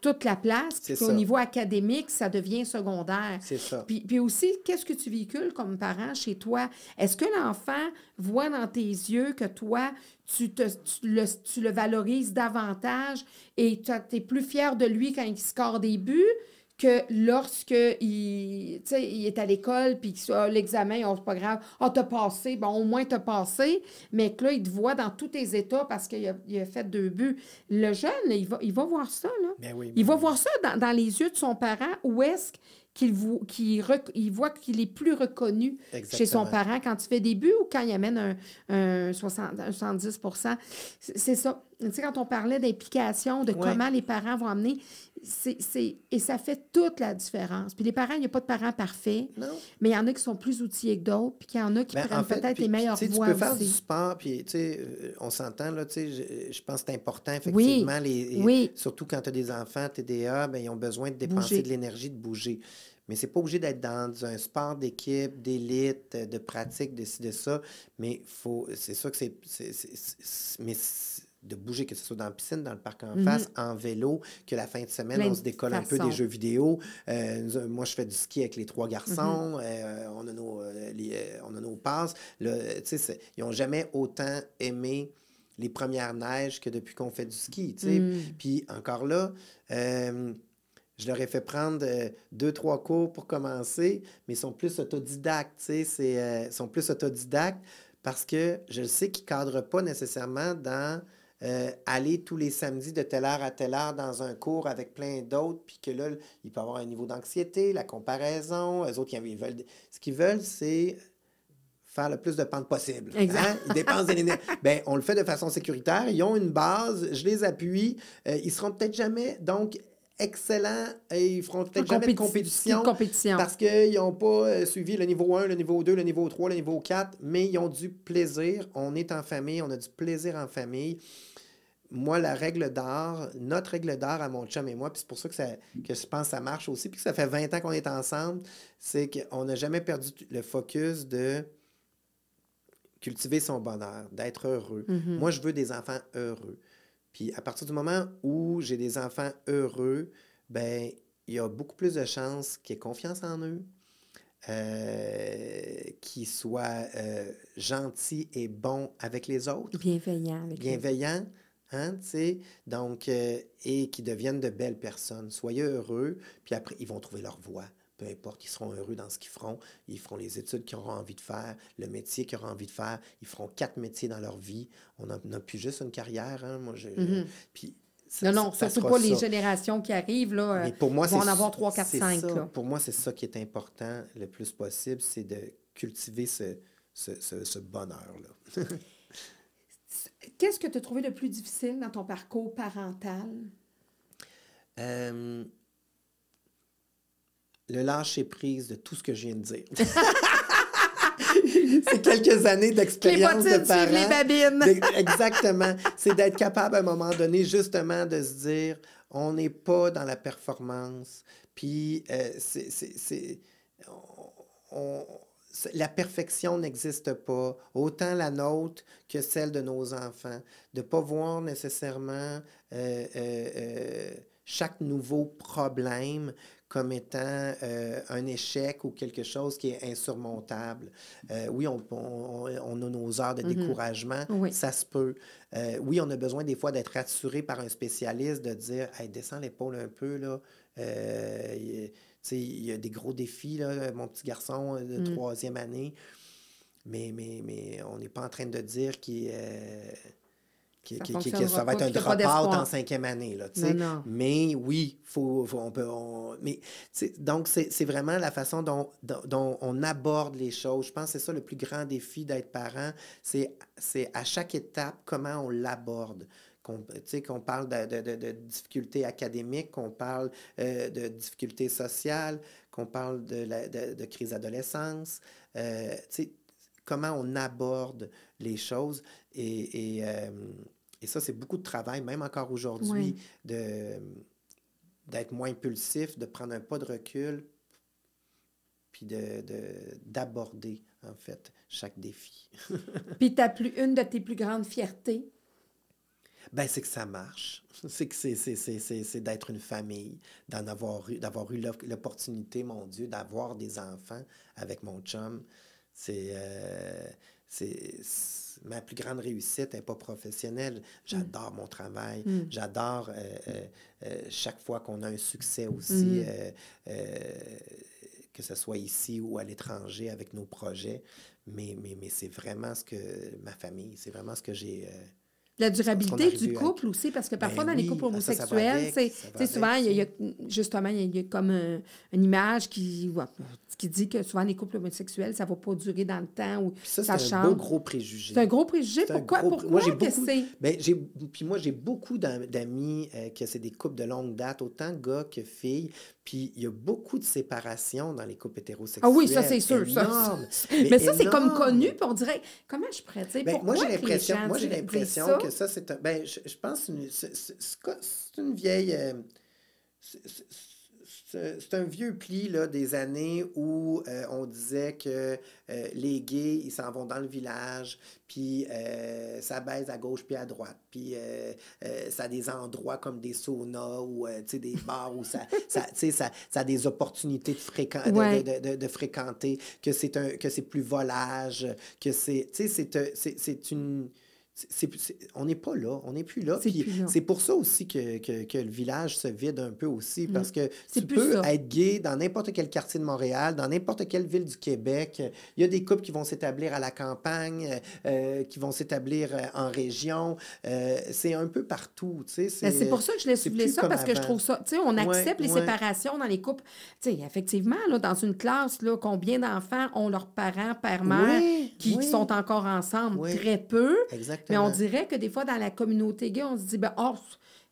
toute la place, puis au niveau académique, ça devient secondaire. C'est ça. Puis, puis aussi, qu'est-ce que tu véhicules comme parent chez toi? Est-ce que l'enfant voit dans tes yeux que toi, tu, te, le, tu le valorises davantage et tu es plus fier de lui quand il score des buts? que lorsque il, il est à l'école, puis l'examen, oh, c'est pas grave, oh, t'as passé, bon, au moins t'as passé, mais que là, il te voit dans tous tes états parce qu'il a, a, fait deux buts. Le jeune, il, va, il va voir ça, là. Ben oui, il va voir ça dans, dans, les yeux de son parent, où est-ce qu'il il voit qu'il est plus reconnu chez son parent. Quand il fait des buts ou quand il amène un, un, 60, un 70% C'est ça. Tu sais, quand on parlait d'implication, de comment les parents vont amener, c'est, et ça fait toute la différence. Puis les parents, il n'y a pas de parents parfaits, mais il y en a qui sont plus outillés que d'autres, puis il y en a qui ben, prennent peut-être les meilleures voies Tu peux faire du sport, puis euh, on s'entend, là, je, je, pense que c'est important, effectivement, les, surtout quand tu as des enfants TDA, ben, ils ont besoin de dépenser de l'énergie, de bouger. Mais c'est pas obligé d'être dans un sport d'équipe, d'élite, de pratique, de ci, de ça. Mais faut, c'est sûr que c'est, mais de bouger, que ce soit dans la piscine, dans le parc en face, mhm. en vélo, que la fin de semaine, on se décolle un peu des jeux vidéo. Euh, moi, je fais du ski avec les trois garçons. Mhm. Euh, on, a nos, euh, on a nos passes. ils n'ont jamais autant aimé les premières neiges que depuis qu'on fait du ski. Mhm. Puis encore là, je leur ai fait prendre deux, trois cours pour commencer, mais ils sont plus autodidactes, ils sont plus autodidactes parce que je sais qu'ils ne cadrent pas nécessairement dans euh, aller tous les samedis de telle heure à telle heure dans un cours avec plein d'autres, puis que là, il peut avoir un niveau d'anxiété, la comparaison. Les autres, ils veulent, ce qu'ils veulent, c'est faire le plus de pentes possible. Hein? Ils dépensent de l'énergie. ben, on le fait de façon sécuritaire. Ils ont une base, je les appuie. Ils euh, ils seront peut-être jamais, donc, excellents et ils feront peut-être jamais de compétition, compétition. parce qu'ils n'ont pas euh, suivi le niveau 1, le niveau 2, le niveau 3, le niveau 4, mais ils ont du plaisir. On est en famille, on a du plaisir en famille moi, la règle d'art, notre règle d'art à mon chum et moi, puis c'est pour ça que, ça que je pense que ça marche aussi, puis que ça fait 20 ans qu'on est ensemble, c'est qu'on n'a jamais perdu le focus de cultiver son bonheur, d'être heureux. Mm-hmm. Moi, je veux des enfants heureux. Puis à partir du moment où j'ai des enfants heureux, ben il y a beaucoup plus de chances qu'ils aient confiance en eux, euh, qu'ils soient euh, gentils et bons avec les autres. Bienveillants. Bienveillants. Hein, donc, euh, et qui deviennent de belles personnes. Soyez heureux, puis après, ils vont trouver leur voie. Peu importe, ils seront heureux dans ce qu'ils feront. Ils feront les études qu'ils auront envie de faire, le métier qu'ils auront envie de faire. Ils feront quatre métiers dans leur vie. On n'a plus juste une carrière. Hein, moi, je, mm-hmm. puis, non, non, surtout pas les générations qui arrivent, là, Mais pour moi, vont en avoir trois, quatre, cinq. Pour moi, c'est ça qui est important le plus possible, c'est de cultiver ce, ce, ce bonheur-là. Qu'est-ce que tu as trouvé le plus difficile dans ton parcours parental? Euh, le lâcher-prise de tout ce que je viens de dire. c'est quelques années d'expérience de parents. Les babines. Exactement. C'est d'être capable à un moment donné justement de se dire on n'est pas dans la performance. Puis euh, c'est, on, la perfection n'existe pas, autant la nôtre que celle de nos enfants. De ne pas voir nécessairement euh, euh, euh, chaque nouveau problème comme étant un échec ou quelque chose qui est insurmontable. oui, on, on, on, a nos heures de mm-hmm. découragement, ça se peut. oui, on a besoin des fois d'être rassuré par un spécialiste, de dire hey, descends l'épaule un peu, là il y a des gros défis, là, mon petit garçon euh, de mm. troisième année. Mais, mais, mais on n'est pas en train de dire qu'il euh, ça, va être un drop-out en cinquième année. Là, Mais oui, faut, on peut. mais, donc, c'est vraiment la façon dont, dont, on aborde les choses. Je pense que c'est ça le plus grand défi d'être parent. C'est à chaque étape comment on l'aborde qu'on parle de, de, de, difficultés académiques, qu'on parle euh, de difficultés sociales, qu'on parle de, la, de, crise d'adolescence. Euh, comment on aborde les choses. Et, et, euh, et ça, c'est beaucoup de travail, même encore aujourd'hui, de d'être moins impulsif, de prendre un pas de recul, puis d'aborder, en fait, chaque défi. puis, as plus, une de tes plus grandes fiertés, ben, c'est que ça marche. C'est que c'est d'être une famille, d'en avoir eu, d'avoir eu l'opportunité, mon Dieu, d'avoir des enfants avec mon chum. C'est. Euh, ma plus grande réussite n'est pas professionnelle. J'adore mon travail. Mm. J'adore euh, euh, chaque fois qu'on a un succès aussi, mm. que ce soit ici ou à l'étranger avec nos projets. Mais, mais, mais c'est vraiment ce que ma famille, c'est vraiment ce que j'ai la durabilité du couple aussi, parce que ben parfois, dans les couples homosexuels, c'est souvent, il y, a, justement, il y a comme une image qui, qui dit que souvent, les couples homosexuels, ça ne va pas durer dans le temps ou ça, ça change. C'est un gros préjugé. C'est un gros préjugé. Pourquoi, pourquoi moi, beaucoup, ben, Puis moi, j'ai beaucoup d'amis euh, que c'est des couples de longue date, autant gars que filles. Puis il y a beaucoup de séparations dans les couples hétérosexuels. Ah oui, ça, c'est sûr. Ça. Mais, ça, c'est comme connu, puis on dirait, comment je pourrais dire, ben, Moi, j'ai l'impression, moi, j'ai l'impression que ça, c'est un... Ben, je, je pense c'est une vieille... Euh, c'est un vieux pli là, des années où euh, on disait que euh, les gays, ils s'en vont dans le village, puis euh, ça baise à gauche puis à droite. Puis ça a des endroits comme des saunas ou des bars où ça, ça, ça, ça a des opportunités de, fréquent, de, de, fréquenter, que c'est plus volage, que c'est c'est une on n'est pas là, on n'est plus là. C'est pour ça aussi que, que, le village se vide un peu aussi, mm. parce que tu peux être gay dans n'importe quel quartier de Montréal, dans n'importe quelle ville du Québec. Il y a des couples qui vont s'établir à la campagne, euh, qui vont s'établir euh, en région. Euh, c'est un peu partout. Ben, c'est pour ça que je l'ai soulevé ça, parce que je trouve ça... On accepte les séparations dans les couples. effectivement, là, dans une classe, là, combien d'enfants ont leurs parents, père-mère, qui, sont encore ensemble? Très peu. Exactement. Mais on dirait que des fois, dans la communauté gay, on se dit, ben, oh,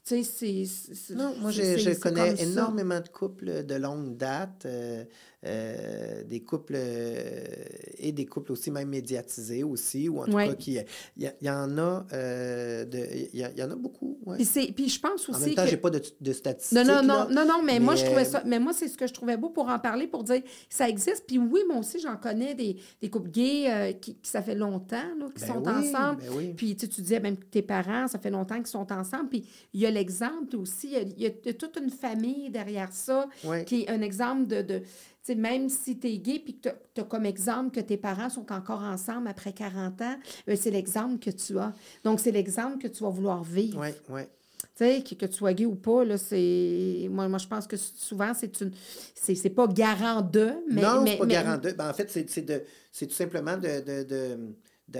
tu sais, c'est. Non, moi, je, connais énormément de couples de longue date. Euh, euh, des couples euh, et des couples aussi même médiatisés aussi, ou en tout cas, qui, il y, en a, euh, il y, en a beaucoup. Ouais. Puis, puis je pense aussi. En même temps, que... j'ai pas de, de, statistiques. Non, non, non, non, non, mais, moi, je trouvais ça. Mais moi, c'est ce que je trouvais beau pour en parler, pour dire ça existe. Puis oui, moi aussi, j'en connais des, des couples gays qui, ça fait longtemps, là, qui ben sont ensemble. Ben puis tu, tu disais, même tes parents, ça fait longtemps qu'ils sont ensemble. Puis il y a l'exemple aussi, il y, a, toute une famille derrière ça, qui est un exemple de, de même si tu es gay puis que tu as, comme exemple que tes parents sont encore ensemble après 40 ans, ben, c'est l'exemple que tu as. Donc, c'est l'exemple que tu vas vouloir vivre. Oui, oui. Tu sais, que, que, tu sois gay ou pas, là, c'est... Moi, moi, je pense que souvent, c'est une... C'est pas garant de, mais... Non, c'est pas garant de. Ben, en fait, c'est de... tout simplement de,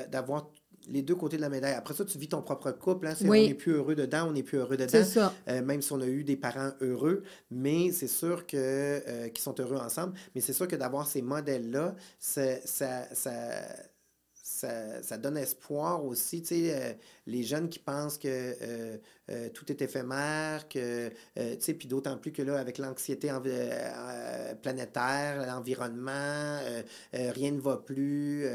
d'avoir les deux côtés de la médaille. Après ça, tu vis ton propre couple. Hein, On n'est plus heureux dedans, on n'est plus heureux dedans. Ça. Euh, même si on a eu des parents heureux. Mais c'est sûr que euh, qu'ils sont heureux ensemble. Mais c'est sûr que d'avoir ces modèles-là, ça, ça, ça ça, ça, donne espoir aussi. Tu sais, euh, les jeunes qui pensent que euh, euh, tout est éphémère, que, tu sais, puis d'autant plus que là, avec l'anxiété planétaire, l'environnement, rien ne va plus.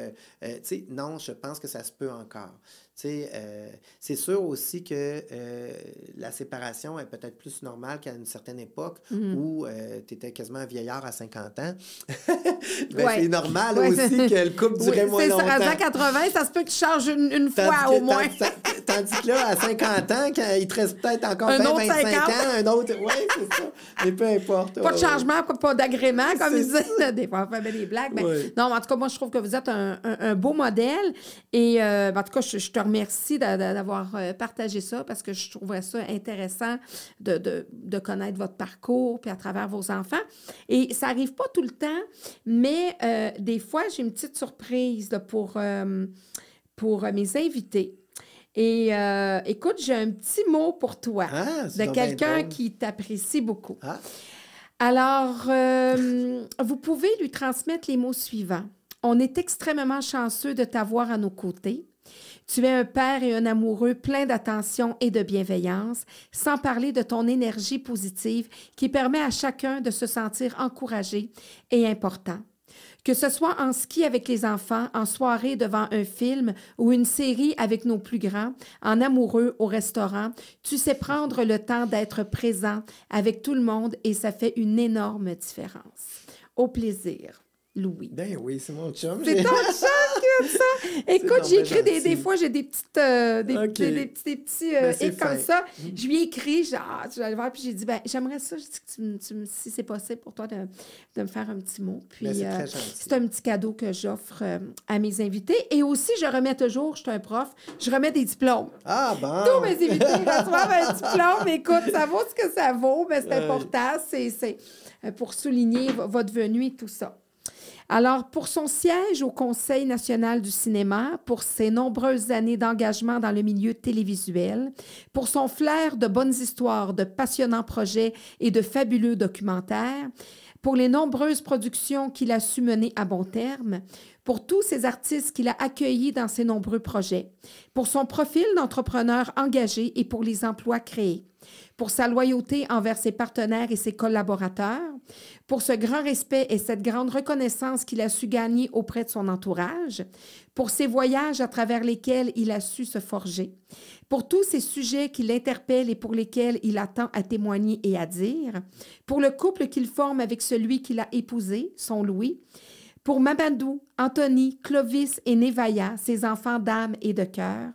tu sais, non, je pense que ça se peut encore. Euh, c'est sûr aussi que euh, la séparation est peut-être plus normale qu'à une certaine époque mm-hmm. où euh, tu étais quasiment un vieillard à 50 ans. ben, C'est normal aussi que le couple durait moins longtemps. À 80, ça se peut que tu changes une, fois au moins. Tandis que là, à 50 ans, quand il te reste peut-être encore 20, 25 ans, un autre. Oui, c'est ça. Mais peu importe. Pas de changement, pas d'agrément, comme ils disent. Des fois, on fait des blagues. Mais... Non, en tout cas, moi, je trouve que vous êtes un, un, beau modèle. Et ben, en tout cas, je, je te remercie d'avoir euh, partagé ça parce que je trouverais ça intéressant de, de, de, connaître votre parcours puis à travers vos enfants. Et ça n'arrive pas tout le temps, mais euh, des fois, j'ai une petite surprise pour, euh, pour mes invités. Et écoute, j'ai un petit mot pour toi ah, de quelqu'un qui t'apprécie beaucoup. Ah. Alors, vous pouvez lui transmettre les mots suivants. On est extrêmement chanceux de t'avoir à nos côtés. Tu es un père et un amoureux plein d'attention et de bienveillance, sans parler de ton énergie positive qui permet à chacun de se sentir encouragé et important. Que ce soit en ski avec les enfants, en soirée devant un film ou une série avec nos plus grands, en amoureux au restaurant, tu sais prendre le temps d'être présent avec tout le monde et ça fait une énorme différence. Au plaisir. Louis. Ben oui, c'est mon chum. C'est ton chum qui a ça. Écoute, j'ai écrit des, des, fois, j'ai des petites euh, des, des, des, petits euh, ben, comme ça. Mm. Je lui ai écrit, genre, tu vas voir, puis j'ai dit, ben j'aimerais ça, je dis que tu, tu, si c'est possible pour toi de, de, me faire un petit mot. Puis ben, euh, c'est un petit cadeau que j'offre euh, à mes invités. Et aussi, je remets toujours, je suis un prof, je remets des diplômes. Ah bon? Tous mes invités reçoivent un diplôme. Écoute, ça vaut ce que ça vaut, mais c'est important, c'est pour souligner votre venue et tout ça. Alors, pour son siège au Conseil national du cinéma, pour ses nombreuses années d'engagement dans le milieu télévisuel, pour son flair de bonnes histoires, de passionnants projets et de fabuleux documentaires, pour les nombreuses productions qu'il a su mener à bon terme, pour tous ces artistes qu'il a accueillis dans ses nombreux projets, pour son profil d'entrepreneur engagé et pour les emplois créés pour sa loyauté envers ses partenaires et ses collaborateurs, pour ce grand respect et cette grande reconnaissance qu'il a su gagner auprès de son entourage, pour ses voyages à travers lesquels il a su se forger, pour tous ces sujets qui l'interpellent et pour lesquels il attend à témoigner et à dire, pour le couple qu'il forme avec celui qu'il a épousé, son Louis, pour Mabandou, Anthony, Clovis et Nevaya, ses enfants d'âme et de cœur,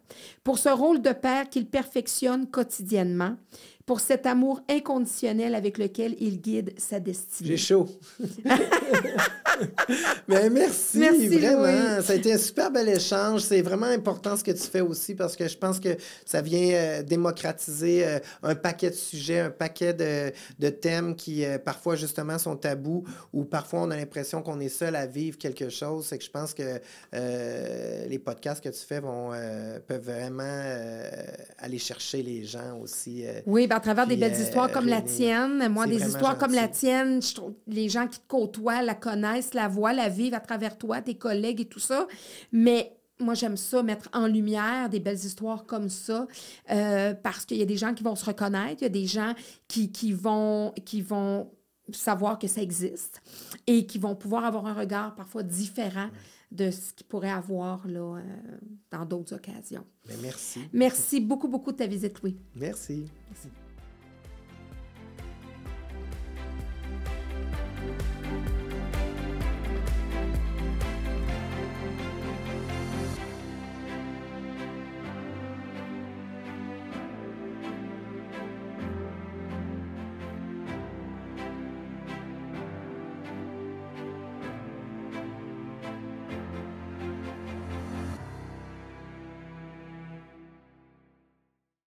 pour ce rôle de père qu'il perfectionne quotidiennement, pour cet amour inconditionnel avec lequel il guide sa destinée. J'ai chaud. Mais merci, merci vraiment. Ça a été un super bel échange. C'est vraiment important ce que tu fais aussi parce que je pense que ça vient euh, démocratiser euh, un paquet de sujets, un paquet de, de thèmes qui euh, parfois justement sont tabous ou parfois on a l'impression qu'on est seul à vivre quelque chose. C'est que je pense que les podcasts que tu fais vont, peuvent vraiment aller chercher les gens aussi. oui, ben, à travers des belles histoires comme la tienne. Moi, des histoires comme la tienne, je trouve les gens qui te côtoient la connaissent, la voient, la vivent à travers toi, tes collègues et tout ça. Mais moi, j'aime ça, mettre en lumière des belles histoires comme ça, euh, parce qu'il y a des gens qui vont se reconnaître, il y a des gens qui, qui, vont, qui vont savoir que ça existe et qui vont pouvoir avoir un regard parfois différent de ce qu'ils pourraient avoir là, euh, dans d'autres occasions. merci. Merci beaucoup, beaucoup de ta visite, Louis. Merci.